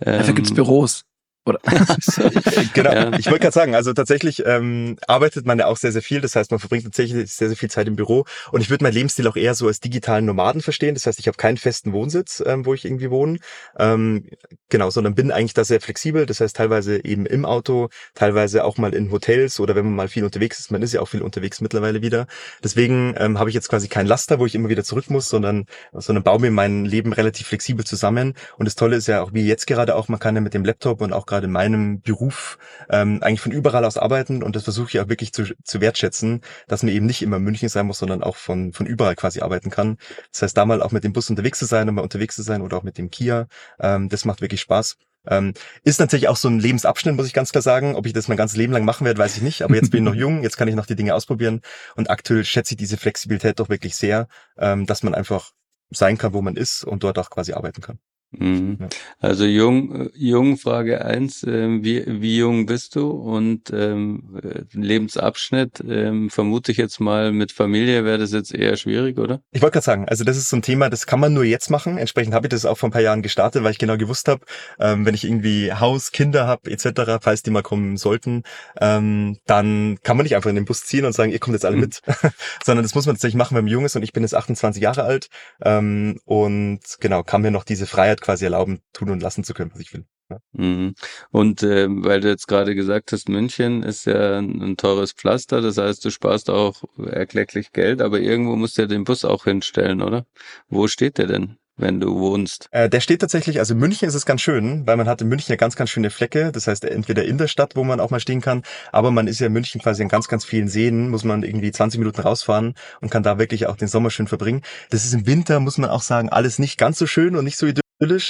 S1: ähm, Dafür gibt's Büros. Oder?
S3: genau, ja. ich wollte gerade sagen, also tatsächlich ähm, arbeitet man ja auch sehr, sehr viel. Das heißt, man verbringt tatsächlich sehr, sehr viel Zeit im Büro. Und ich würde meinen Lebensstil auch eher so als digitalen Nomaden verstehen. Das heißt, ich habe keinen festen Wohnsitz, ähm, wo ich irgendwie wohne. Ähm, genau, sondern bin eigentlich da sehr flexibel. Das heißt, teilweise eben im Auto, teilweise auch mal in Hotels oder wenn man mal viel unterwegs ist. Man ist ja auch viel unterwegs mittlerweile wieder. Deswegen ähm, habe ich jetzt quasi kein Laster, wo ich immer wieder zurück muss, sondern, sondern baue mir mein Leben relativ flexibel zusammen. Und das Tolle ist ja auch, wie jetzt gerade auch, man kann ja mit dem Laptop und auch gerade in meinem Beruf ähm, eigentlich von überall aus arbeiten und das versuche ich auch wirklich zu, zu wertschätzen, dass man eben nicht immer in München sein muss, sondern auch von, von überall quasi arbeiten kann. Das heißt, da mal auch mit dem Bus unterwegs zu sein und mal unterwegs zu sein oder auch mit dem Kia, ähm, das macht wirklich Spaß. Ähm, ist natürlich auch so ein Lebensabschnitt, muss ich ganz klar sagen. Ob ich das mein ganzes Leben lang machen werde, weiß ich nicht. Aber jetzt bin ich noch jung, jetzt kann ich noch die Dinge ausprobieren. Und aktuell schätze ich diese Flexibilität doch wirklich sehr, ähm, dass man einfach sein kann, wo man ist und dort auch quasi arbeiten kann.
S2: Mhm. Also jung, jung Frage eins, äh, wie, wie jung bist du und ähm, Lebensabschnitt, ähm, vermute ich jetzt mal mit Familie wäre das jetzt eher schwierig, oder?
S3: Ich wollte gerade sagen, also das ist so ein Thema, das kann man nur jetzt machen. Entsprechend habe ich das auch vor ein paar Jahren gestartet, weil ich genau gewusst habe, ähm, wenn ich irgendwie Haus, Kinder habe etc., falls die mal kommen sollten, ähm, dann kann man nicht einfach in den Bus ziehen und sagen, ihr kommt jetzt alle mhm. mit, sondern das muss man tatsächlich machen, wenn man jung ist und ich bin jetzt 28 Jahre alt ähm, und genau, kann mir noch diese Freiheit quasi erlauben, tun und lassen zu können, was ich will. Ja.
S2: Mhm. Und äh, weil du jetzt gerade gesagt hast, München ist ja ein, teures Pflaster, das heißt, du sparst auch erklecklich Geld, aber irgendwo musst du ja den Bus auch hinstellen, oder? Wo steht der denn? wenn du wohnst?
S3: Äh, der steht tatsächlich, also München ist es ganz schön, weil man hat in München ja ganz, ganz schöne Flecke. Das heißt, entweder in der Stadt, wo man auch mal stehen kann, aber man ist ja in München quasi in ganz, ganz vielen Seen, muss man irgendwie 20 Minuten rausfahren und kann da wirklich auch den Sommer schön verbringen. Das ist im Winter, muss man auch sagen, alles nicht ganz so schön und nicht so idyllisch,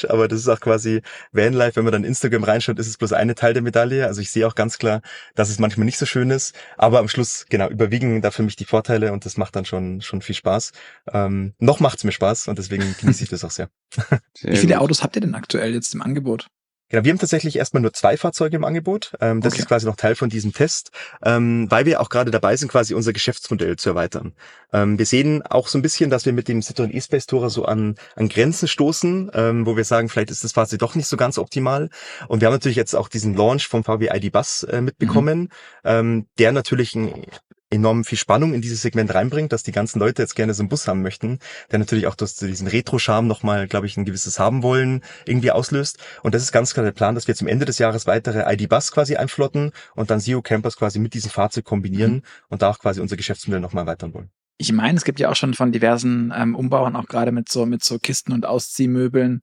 S3: aber das ist auch quasi Vanlife. Wenn man dann Instagram reinschaut, ist es bloß eine Teil der Medaille. Also ich sehe auch ganz klar, dass es manchmal nicht so schön ist. Aber am Schluss, genau, überwiegen da für mich die Vorteile und das macht dann schon, schon viel Spaß. Ähm, noch macht's mir Spaß und deswegen genieße ich das auch sehr.
S1: sehr Wie viele gut. Autos habt ihr denn aktuell jetzt im Angebot?
S3: Genau, wir haben tatsächlich erstmal nur zwei Fahrzeuge im Angebot. Ähm, das okay. ist quasi noch Teil von diesem Test, ähm, weil wir auch gerade dabei sind, quasi unser Geschäftsmodell zu erweitern. Ähm, wir sehen auch so ein bisschen, dass wir mit dem Citroën E-Space Tourer so an, an Grenzen stoßen, ähm, wo wir sagen, vielleicht ist das Fahrzeug doch nicht so ganz optimal. Und wir haben natürlich jetzt auch diesen Launch vom VW ID Bus äh, mitbekommen, mhm. ähm, der natürlich ein enorm viel Spannung in dieses Segment reinbringt, dass die ganzen Leute jetzt gerne so einen Bus haben möchten, der natürlich auch durch diesen Retro-Charme nochmal, glaube ich, ein gewisses haben wollen irgendwie auslöst. Und das ist ganz klar der Plan, dass wir zum Ende des Jahres weitere ID-Bus quasi einflotten und dann Zero Campers quasi mit diesem Fahrzeug kombinieren mhm. und da auch quasi unser Geschäftsmodell nochmal erweitern wollen.
S1: Ich meine, es gibt ja auch schon von diversen ähm, Umbauern, auch gerade mit so, mit so Kisten und Ausziehmöbeln,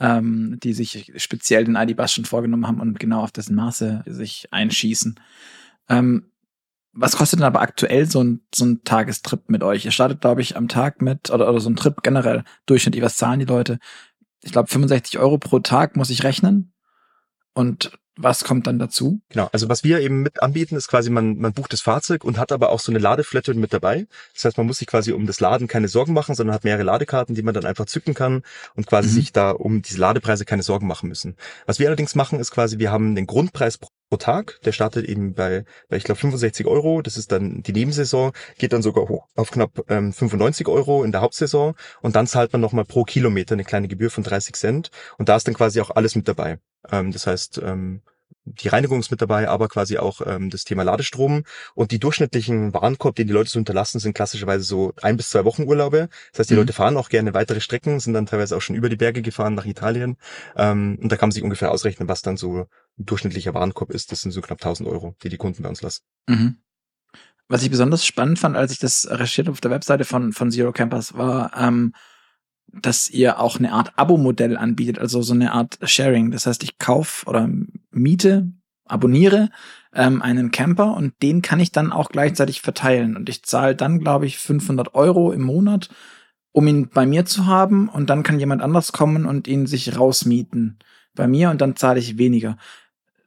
S1: ähm, die sich speziell den ID-Bus schon vorgenommen haben und genau auf dessen Maße sich einschießen. Ähm, was kostet denn aber aktuell so ein, so ein Tagestrip mit euch? Ihr startet, glaube ich, am Tag mit, oder, oder so ein Trip generell, durchschnittlich, was zahlen die Leute? Ich glaube, 65 Euro pro Tag muss ich rechnen. Und was kommt dann dazu?
S3: Genau, also was wir eben mit anbieten, ist quasi, man, man bucht das Fahrzeug und hat aber auch so eine Ladeflatte mit dabei. Das heißt, man muss sich quasi um das Laden keine Sorgen machen, sondern hat mehrere Ladekarten, die man dann einfach zücken kann und quasi mhm. sich da um diese Ladepreise keine Sorgen machen müssen. Was wir allerdings machen, ist quasi, wir haben den Grundpreis pro Tag. Der startet eben bei, bei ich glaube 65 Euro. Das ist dann die Nebensaison, geht dann sogar hoch auf knapp ähm, 95 Euro in der Hauptsaison und dann zahlt man nochmal pro Kilometer eine kleine Gebühr von 30 Cent und da ist dann quasi auch alles mit dabei. Ähm, das heißt, ähm, die Reinigung ist mit dabei, aber quasi auch ähm, das Thema Ladestrom. Und die durchschnittlichen Warenkorb, den die Leute so hinterlassen, sind klassischerweise so ein bis zwei Wochen Urlaube. Das heißt, die mhm. Leute fahren auch gerne weitere Strecken, sind dann teilweise auch schon über die Berge gefahren nach Italien. Ähm, und da kann man sich ungefähr ausrechnen, was dann so ein durchschnittlicher Warenkorb ist. Das sind so knapp 1000 Euro, die die Kunden bei uns lassen. Mhm.
S1: Was ich besonders spannend fand, als ich das recherchiert auf der Webseite von, von Zero Campers, war, ähm, dass ihr auch eine Art Abo-Modell anbietet, also so eine Art Sharing. Das heißt, ich kaufe oder miete, abonniere ähm, einen Camper und den kann ich dann auch gleichzeitig verteilen. Und ich zahle dann, glaube ich, 500 Euro im Monat, um ihn bei mir zu haben. Und dann kann jemand anders kommen und ihn sich rausmieten bei mir und dann zahle ich weniger.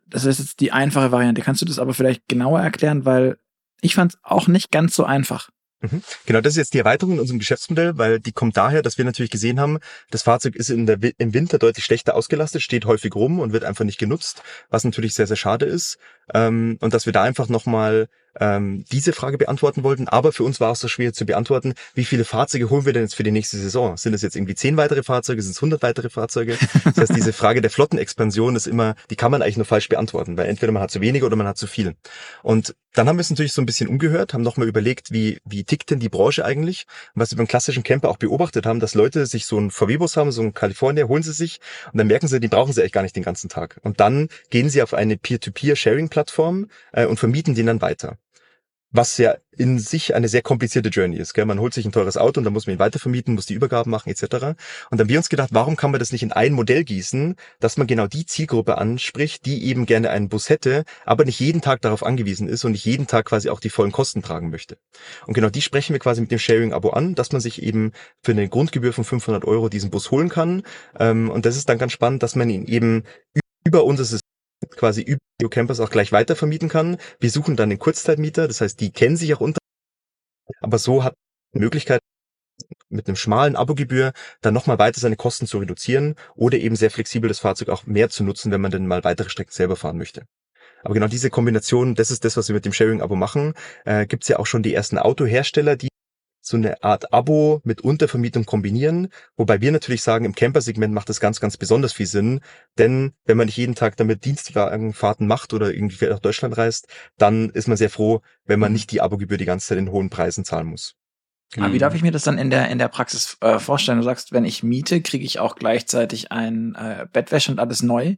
S1: Das ist jetzt die einfache Variante. Kannst du das aber vielleicht genauer erklären, weil ich fand es auch nicht ganz so einfach.
S3: Mhm. Genau, das ist jetzt die Erweiterung in unserem Geschäftsmodell, weil die kommt daher, dass wir natürlich gesehen haben, das Fahrzeug ist in der, im Winter deutlich schlechter ausgelastet, steht häufig rum und wird einfach nicht genutzt, was natürlich sehr, sehr schade ist. Ähm, und dass wir da einfach nochmal ähm, diese Frage beantworten wollten. Aber für uns war es so schwer zu beantworten, wie viele Fahrzeuge holen wir denn jetzt für die nächste Saison? Sind es jetzt irgendwie zehn weitere Fahrzeuge? Sind es hundert weitere Fahrzeuge? Das heißt, diese Frage der Flottenexpansion ist immer, die kann man eigentlich nur falsch beantworten, weil entweder man hat zu wenig oder man hat zu viel. Und dann haben wir es natürlich so ein bisschen umgehört, haben nochmal überlegt, wie, wie tickt denn die Branche eigentlich? Und was wir beim klassischen Camper auch beobachtet haben, dass Leute sich so einen VW-Bus haben, so einen California, holen sie sich und dann merken sie, die brauchen sie eigentlich gar nicht den ganzen Tag. Und dann gehen sie auf eine Peer-to-Peer-Sharing-Plattform äh, und vermieten den dann weiter was ja in sich eine sehr komplizierte Journey ist. Gell? Man holt sich ein teures Auto und dann muss man ihn weitervermieten, muss die Übergaben machen etc. Und dann haben wir uns gedacht, warum kann man das nicht in ein Modell gießen, dass man genau die Zielgruppe anspricht, die eben gerne einen Bus hätte, aber nicht jeden Tag darauf angewiesen ist und nicht jeden Tag quasi auch die vollen Kosten tragen möchte. Und genau die sprechen wir quasi mit dem Sharing-Abo an, dass man sich eben für eine Grundgebühr von 500 Euro diesen Bus holen kann. Ähm, und das ist dann ganz spannend, dass man ihn eben über unser quasi über Campers auch gleich weiter vermieten kann. Wir suchen dann den Kurzzeitmieter, das heißt, die kennen sich auch unter, aber so hat die Möglichkeit, mit einem schmalen Abogebühr dann nochmal weiter seine Kosten zu reduzieren oder eben sehr flexibel das Fahrzeug auch mehr zu nutzen, wenn man denn mal weitere Strecken selber fahren möchte. Aber genau diese Kombination, das ist das, was wir mit dem Sharing-Abo machen. Äh, Gibt es ja auch schon die ersten Autohersteller, die so eine Art Abo mit Untervermietung kombinieren. Wobei wir natürlich sagen, im Camper-Segment macht das ganz, ganz besonders viel Sinn. Denn wenn man nicht jeden Tag damit Dienstwagenfahrten macht oder irgendwie nach Deutschland reist, dann ist man sehr froh, wenn man mhm. nicht die Abogebühr die ganze Zeit in hohen Preisen zahlen muss.
S1: Aber wie darf ich mir das dann in der, in der Praxis äh, vorstellen? Du sagst, wenn ich miete, kriege ich auch gleichzeitig ein äh, Bettwäsche und alles neu.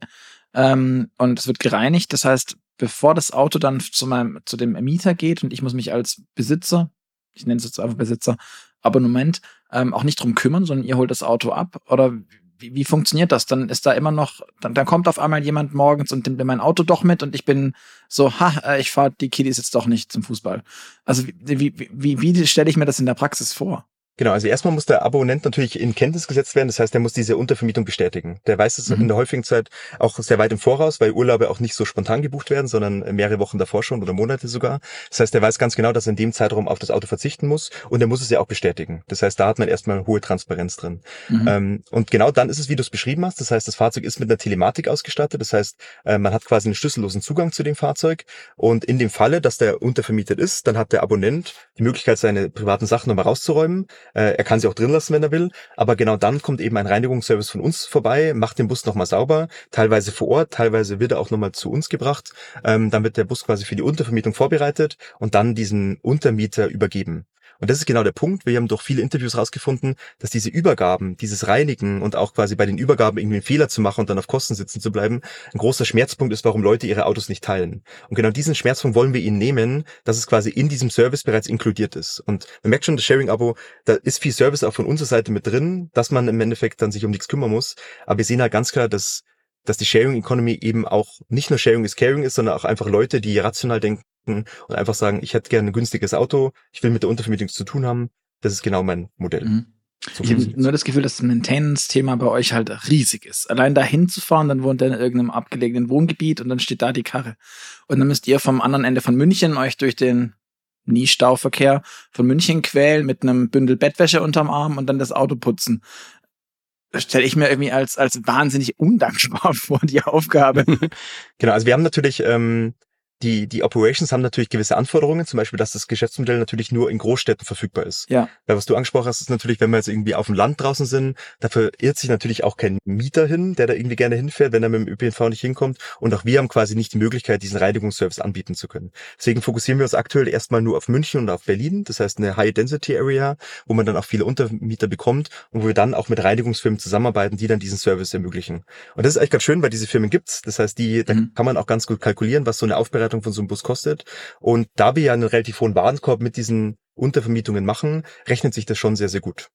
S1: Ähm, und es wird gereinigt. Das heißt, bevor das Auto dann zu meinem, zu dem Mieter geht und ich muss mich als Besitzer ich nenne es jetzt einfach Besitzer, Abonnement, ähm, auch nicht drum kümmern, sondern ihr holt das Auto ab? Oder wie, wie funktioniert das? Dann ist da immer noch, dann, dann kommt auf einmal jemand morgens und nimmt mein Auto doch mit und ich bin so, ha, äh, ich fahre die Kiddies jetzt doch nicht zum Fußball. Also wie, wie, wie, wie stelle ich mir das in der Praxis vor?
S3: Genau, also erstmal muss der Abonnent natürlich in Kenntnis gesetzt werden. Das heißt, er muss diese Untervermietung bestätigen. Der weiß es mhm. in der häufigen Zeit auch sehr weit im Voraus, weil Urlaube auch nicht so spontan gebucht werden, sondern mehrere Wochen davor schon oder Monate sogar. Das heißt, er weiß ganz genau, dass er in dem Zeitraum auf das Auto verzichten muss und er muss es ja auch bestätigen. Das heißt, da hat man erstmal hohe Transparenz drin. Mhm. Ähm, und genau dann ist es, wie du es beschrieben hast. Das heißt, das Fahrzeug ist mit einer Telematik ausgestattet. Das heißt, äh, man hat quasi einen schlüssellosen Zugang zu dem Fahrzeug und in dem Falle, dass der untervermietet ist, dann hat der Abonnent die Möglichkeit, seine privaten Sachen nochmal rauszuräumen. Äh, er kann sie auch drin lassen, wenn er will. Aber genau dann kommt eben ein Reinigungsservice von uns vorbei, macht den Bus nochmal sauber, teilweise vor Ort, teilweise wird er auch nochmal zu uns gebracht. Ähm, dann wird der Bus quasi für die Untervermietung vorbereitet und dann diesen Untermieter übergeben. Und das ist genau der Punkt. Wir haben durch viele Interviews herausgefunden, dass diese Übergaben, dieses Reinigen und auch quasi bei den Übergaben irgendwie einen Fehler zu machen und dann auf Kosten sitzen zu bleiben, ein großer Schmerzpunkt ist, warum Leute ihre Autos nicht teilen. Und genau diesen Schmerzpunkt wollen wir ihnen nehmen, dass es quasi in diesem Service bereits inkludiert ist. Und man merkt schon, das Sharing-Abo, da ist viel Service auch von unserer Seite mit drin, dass man im Endeffekt dann sich um nichts kümmern muss. Aber wir sehen halt ganz klar, dass dass die Sharing Economy eben auch nicht nur Sharing is Caring ist, sondern auch einfach Leute, die rational denken, und einfach sagen, ich hätte gerne ein günstiges Auto, ich will mit der Untervermietung zu tun haben. Das ist genau mein Modell. Mhm.
S1: So ich habe nur das Gefühl, dass das Maintenance-Thema bei euch halt riesig ist. Allein da hinzufahren, dann wohnt ihr in irgendeinem abgelegenen Wohngebiet und dann steht da die Karre. Und dann müsst ihr vom anderen Ende von München euch durch den nie Stauverkehr von München quälen mit einem Bündel Bettwäsche unterm Arm und dann das Auto putzen. Das stelle ich mir irgendwie als, als wahnsinnig undankbar vor, die Aufgabe.
S3: genau, also wir haben natürlich ähm, die, die Operations haben natürlich gewisse Anforderungen, zum Beispiel, dass das Geschäftsmodell natürlich nur in Großstädten verfügbar ist.
S1: Ja.
S3: Weil was du angesprochen hast, ist natürlich, wenn wir jetzt irgendwie auf dem Land draußen sind, dafür irrt sich natürlich auch kein Mieter hin, der da irgendwie gerne hinfährt, wenn er mit dem ÖPNV nicht hinkommt. Und auch wir haben quasi nicht die Möglichkeit, diesen Reinigungsservice anbieten zu können. Deswegen fokussieren wir uns aktuell erstmal nur auf München und auf Berlin. Das heißt eine High-Density-Area, wo man dann auch viele Untermieter bekommt und wo wir dann auch mit Reinigungsfirmen zusammenarbeiten, die dann diesen Service ermöglichen. Und das ist eigentlich ganz schön, weil diese Firmen gibt's. Das heißt, die, da mhm. kann man auch ganz gut kalkulieren, was so eine Aufbereitung von so einem Bus kostet kostet. Und da wir ja einen relativ hohen Warenkorb mit diesen Untervermietungen machen, rechnet sich das schon sehr, sehr gut.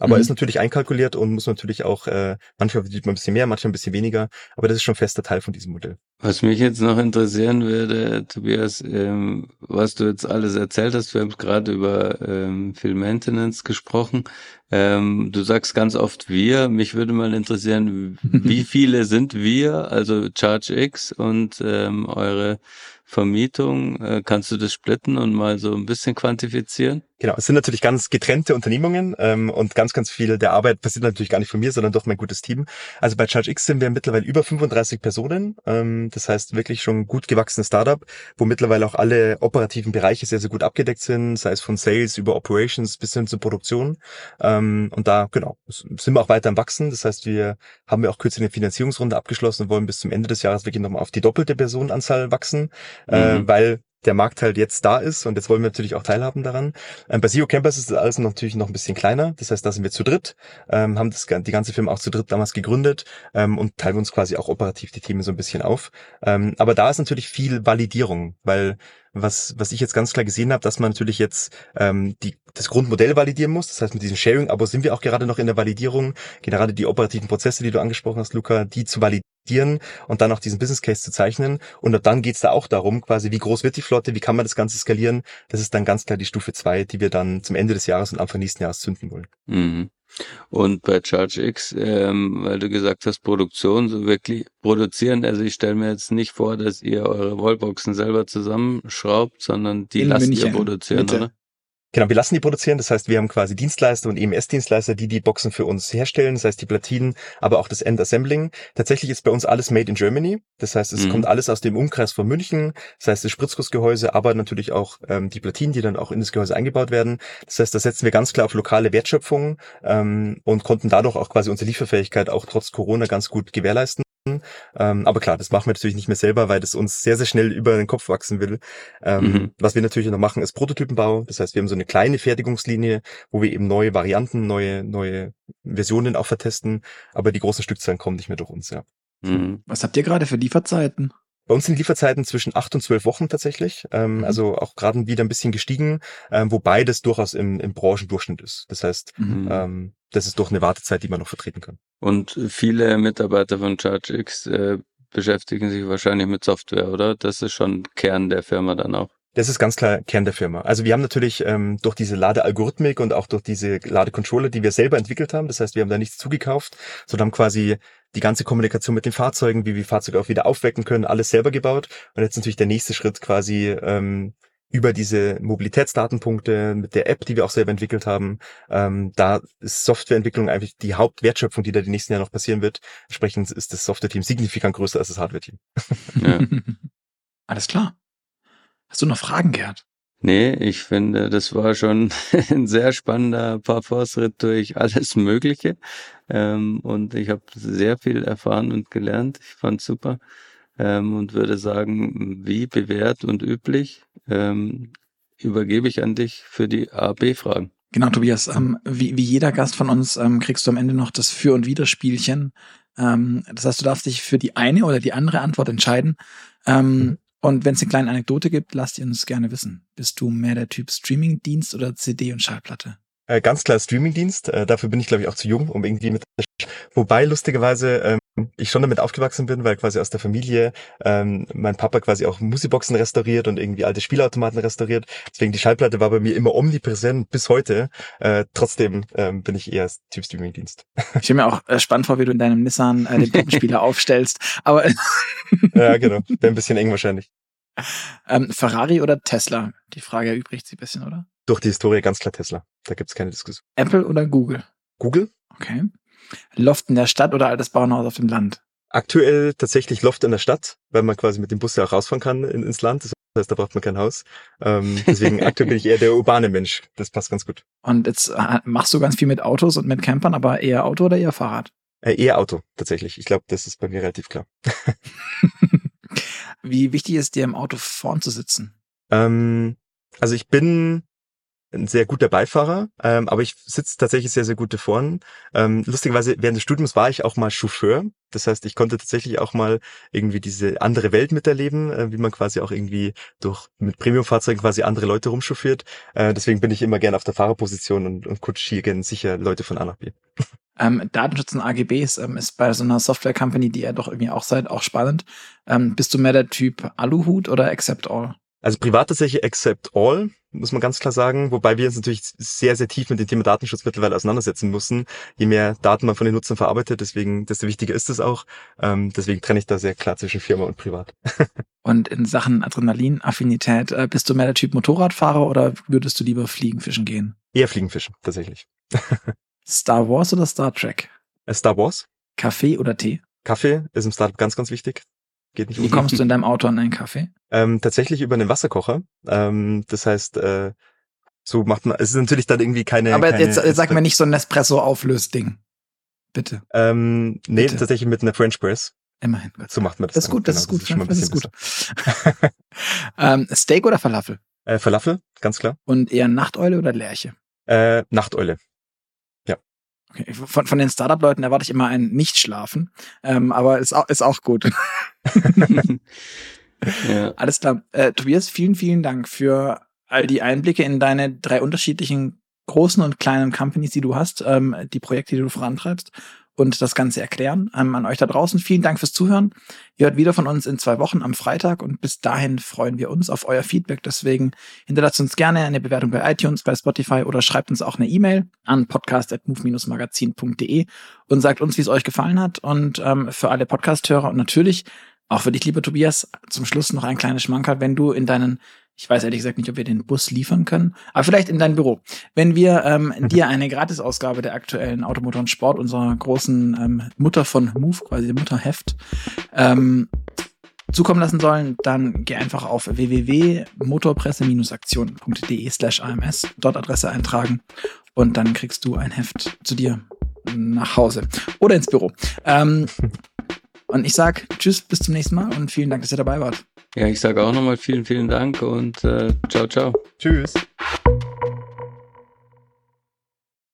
S3: Aber mhm. ist natürlich einkalkuliert und muss natürlich auch, äh, manchmal verdient man ein bisschen mehr, manchmal ein bisschen weniger, aber das ist schon fester Teil von diesem Modell.
S2: Was mich jetzt noch interessieren würde, Tobias, ähm, was du jetzt alles erzählt hast, wir haben gerade über ähm, viel Maintenance gesprochen. Ähm, du sagst ganz oft wir. Mich würde mal interessieren, wie viele sind wir, also ChargeX und ähm, eure Vermietung. Äh, kannst du das splitten und mal so ein bisschen quantifizieren?
S3: Genau, es sind natürlich ganz getrennte Unternehmungen ähm, und ganz, ganz viel der Arbeit passiert natürlich gar nicht von mir, sondern durch mein gutes Team. Also bei ChargeX sind wir mittlerweile über 35 Personen. Ähm, das heißt wirklich schon gut gewachsenes Startup, wo mittlerweile auch alle operativen Bereiche sehr, sehr gut abgedeckt sind, sei es von Sales über Operations bis hin zur Produktion. Ähm, und da, genau, sind wir auch weiter am Wachsen. Das heißt, wir haben ja auch kürzlich eine Finanzierungsrunde abgeschlossen und wollen bis zum Ende des Jahres wirklich nochmal auf die doppelte Personenanzahl wachsen, mhm. äh, weil der Markt halt jetzt da ist und jetzt wollen wir natürlich auch teilhaben daran. Ähm, bei Zero Campus ist das alles natürlich noch ein bisschen kleiner. Das heißt, da sind wir zu dritt, ähm, haben das, die ganze Firma auch zu dritt damals gegründet ähm, und teilen uns quasi auch operativ die Themen so ein bisschen auf. Ähm, aber da ist natürlich viel Validierung, weil was, was ich jetzt ganz klar gesehen habe, dass man natürlich jetzt ähm, die, das Grundmodell validieren muss. Das heißt, mit diesem Sharing-Abo sind wir auch gerade noch in der Validierung, gerade die operativen Prozesse, die du angesprochen hast, Luca, die zu validieren und dann auch diesen Business Case zu zeichnen. Und dann geht's da auch darum, quasi, wie groß wird die Flotte, wie kann man das Ganze skalieren. Das ist dann ganz klar die Stufe zwei, die wir dann zum Ende des Jahres und Anfang nächsten Jahres zünden wollen.
S2: Mhm. Und bei ChargeX, ähm, weil du gesagt hast, Produktion, so wirklich produzieren, also ich stelle mir jetzt nicht vor, dass ihr eure Wallboxen selber zusammenschraubt, sondern die In lasst München. ihr produzieren, Bitte. oder?
S3: Genau, wir lassen die produzieren. Das heißt, wir haben quasi Dienstleister und EMS-Dienstleister, die die Boxen für uns herstellen. Das heißt, die Platinen, aber auch das Endassembling. Tatsächlich ist bei uns alles made in Germany. Das heißt, es mhm. kommt alles aus dem Umkreis von München. Das heißt, das Spritzgussgehäuse, aber natürlich auch ähm, die Platinen, die dann auch in das Gehäuse eingebaut werden. Das heißt, da setzen wir ganz klar auf lokale Wertschöpfung ähm, und konnten dadurch auch quasi unsere Lieferfähigkeit auch trotz Corona ganz gut gewährleisten. Ähm, aber klar, das machen wir natürlich nicht mehr selber, weil das uns sehr, sehr schnell über den Kopf wachsen will. Ähm, mhm. Was wir natürlich noch machen, ist Prototypenbau. Das heißt, wir haben so eine kleine Fertigungslinie, wo wir eben neue Varianten, neue, neue Versionen auch vertesten. Aber die großen Stückzahlen kommen nicht mehr durch uns, ja.
S1: Mhm. Was habt ihr gerade für Lieferzeiten?
S3: Bei uns sind Lieferzeiten zwischen acht und zwölf Wochen tatsächlich, ähm, mhm. also auch gerade wieder ein bisschen gestiegen, ähm, wobei das durchaus im, im Branchendurchschnitt ist. Das heißt, mhm. ähm, das ist doch eine Wartezeit, die man noch vertreten kann.
S2: Und viele Mitarbeiter von ChargeX äh, beschäftigen sich wahrscheinlich mit Software, oder? Das ist schon Kern der Firma dann auch.
S3: Das ist ganz klar Kern der Firma. Also wir haben natürlich ähm, durch diese Ladealgorithmik und auch durch diese Ladecontroller, die wir selber entwickelt haben, das heißt, wir haben da nichts zugekauft, sondern haben quasi die ganze Kommunikation mit den Fahrzeugen, wie wir Fahrzeuge auch wieder aufwecken können, alles selber gebaut. Und jetzt natürlich der nächste Schritt quasi ähm, über diese Mobilitätsdatenpunkte mit der App, die wir auch selber entwickelt haben. Ähm, da ist Softwareentwicklung eigentlich die Hauptwertschöpfung, die da die nächsten Jahre noch passieren wird. Entsprechend ist das Software-Team signifikant größer als das Hardware-Team.
S1: Ja. Alles klar. Hast du noch Fragen, Gerd?
S2: Nee, ich finde, das war schon ein sehr spannender Parforce-Ritt durch alles Mögliche. Ähm, und ich habe sehr viel erfahren und gelernt. Ich fand super ähm, und würde sagen, wie bewährt und üblich, ähm, übergebe ich an dich für die A-B-Fragen.
S1: Genau, Tobias. Ähm, wie, wie jeder Gast von uns ähm, kriegst du am Ende noch das Für- und Widerspielchen. Ähm, das heißt, du darfst dich für die eine oder die andere Antwort entscheiden. Ähm, mhm. Und wenn es eine kleine Anekdote gibt, lasst ihr uns gerne wissen. Bist du mehr der Typ Streamingdienst oder CD und Schallplatte?
S3: Äh, ganz klar Streamingdienst. Äh, dafür bin ich, glaube ich, auch zu jung, um irgendwie mit. Wobei lustigerweise ähm, ich schon damit aufgewachsen bin, weil quasi aus der Familie ähm, mein Papa quasi auch Musikboxen restauriert und irgendwie alte Spielautomaten restauriert. Deswegen die Schallplatte war bei mir immer omnipräsent bis heute. Äh, trotzdem ähm, bin ich eher Typ Streamingdienst.
S1: Ich stelle mir auch äh, spannend vor, wie du in deinem Nissan äh, den Puppenspieler aufstellst. Aber
S3: ja, genau. Wäre ein bisschen eng wahrscheinlich.
S1: Ähm, Ferrari oder Tesla? Die Frage erübrigt sich ein bisschen, oder?
S3: Durch die Historie ganz klar Tesla. Da gibt's keine Diskussion.
S1: Apple oder Google?
S3: Google.
S1: Okay. Loft in der Stadt oder altes Bauernhaus auf dem Land?
S3: Aktuell tatsächlich Loft in der Stadt, weil man quasi mit dem Bus ja auch rausfahren kann in, ins Land. Das heißt, da braucht man kein Haus. Ähm, deswegen aktuell bin ich eher der urbane Mensch. Das passt ganz gut.
S1: Und jetzt äh, machst du ganz viel mit Autos und mit Campern, aber eher Auto oder eher Fahrrad?
S3: Äh, eher Auto, tatsächlich. Ich glaube, das ist bei mir relativ klar.
S1: Wie wichtig ist dir im Auto vorn zu sitzen?
S3: Ähm, also ich bin ein sehr guter Beifahrer, ähm, aber ich sitze tatsächlich sehr, sehr gut vorn. Ähm, lustigerweise, während des Studiums war ich auch mal Chauffeur. Das heißt, ich konnte tatsächlich auch mal irgendwie diese andere Welt miterleben, äh, wie man quasi auch irgendwie durch mit Premiumfahrzeugen quasi andere Leute rumchauffiert. Äh, deswegen bin ich immer gerne auf der Fahrerposition und, und kutschiere gerne sicher Leute von A nach B.
S1: Ähm, Datenschutz und AGBs ähm, ist bei so einer Software-Company, die ihr doch irgendwie auch seid, auch spannend. Ähm, bist du mehr der Typ Aluhut oder Accept All?
S3: Also privat tatsächlich Accept All muss man ganz klar sagen, wobei wir uns natürlich sehr, sehr tief mit dem Thema Datenschutz mittlerweile auseinandersetzen müssen. Je mehr Daten man von den Nutzern verarbeitet, deswegen, desto wichtiger ist es auch. Ähm, deswegen trenne ich da sehr klar zwischen Firma und privat.
S1: und in Sachen Adrenalin-Affinität, äh, bist du mehr der Typ Motorradfahrer oder würdest du lieber Fliegenfischen gehen?
S3: Eher Fliegenfischen, tatsächlich.
S1: Star Wars oder Star Trek?
S3: Äh, Star Wars.
S1: Kaffee oder Tee?
S3: Kaffee ist im Startup ganz, ganz wichtig. Geht nicht
S1: Wie kommst du in deinem Auto an einen Kaffee?
S3: Ähm, tatsächlich über einen Wasserkocher. Ähm, das heißt, äh, so macht man, es ist natürlich dann irgendwie keine.
S1: Aber
S3: keine,
S1: jetzt, jetzt sag mir nicht so ein Nespresso-Auflösding. Bitte.
S3: Ähm, nee, Bitte. tatsächlich mit einer French Press.
S1: Immerhin. Gott.
S3: So macht man das.
S1: Das ist gut, das ist gut. Das ist, schon mal das ist gut. ähm, Steak oder Falafel?
S3: Äh, Falafel, ganz klar.
S1: Und eher Nachteule oder Lerche?
S3: Äh, Nachteule.
S1: Okay. Von, von den Startup-Leuten erwarte ich immer ein Nicht-Schlafen, ähm, aber ist auch, ist auch gut. ja. Alles klar. Äh, Tobias, vielen, vielen Dank für all die Einblicke in deine drei unterschiedlichen großen und kleinen Companies, die du hast, ähm, die Projekte, die du vorantreibst und das Ganze erklären. Ähm, an euch da draußen vielen Dank fürs Zuhören. Ihr hört wieder von uns in zwei Wochen am Freitag und bis dahin freuen wir uns auf euer Feedback. Deswegen hinterlasst uns gerne eine Bewertung bei iTunes, bei Spotify oder schreibt uns auch eine E-Mail an podcast.move-magazin.de und sagt uns, wie es euch gefallen hat. Und ähm, für alle Podcast-Hörer und natürlich auch für dich, lieber Tobias, zum Schluss noch ein kleines Schmankerl, wenn du in deinen ich weiß ehrlich gesagt nicht, ob wir den Bus liefern können, aber vielleicht in dein Büro. Wenn wir ähm, dir eine Gratisausgabe der aktuellen Automotor und Sport, unserer großen ähm, Mutter von Move, quasi Mutterheft, ähm, zukommen lassen sollen, dann geh einfach auf www.motorpresse-aktion.de slash AMS, dort Adresse eintragen und dann kriegst du ein Heft zu dir nach Hause oder ins Büro. Ähm, und ich sag Tschüss, bis zum nächsten Mal und vielen Dank, dass ihr dabei wart.
S2: Ja, ich sage auch nochmal vielen, vielen Dank und äh, ciao, ciao.
S3: Tschüss.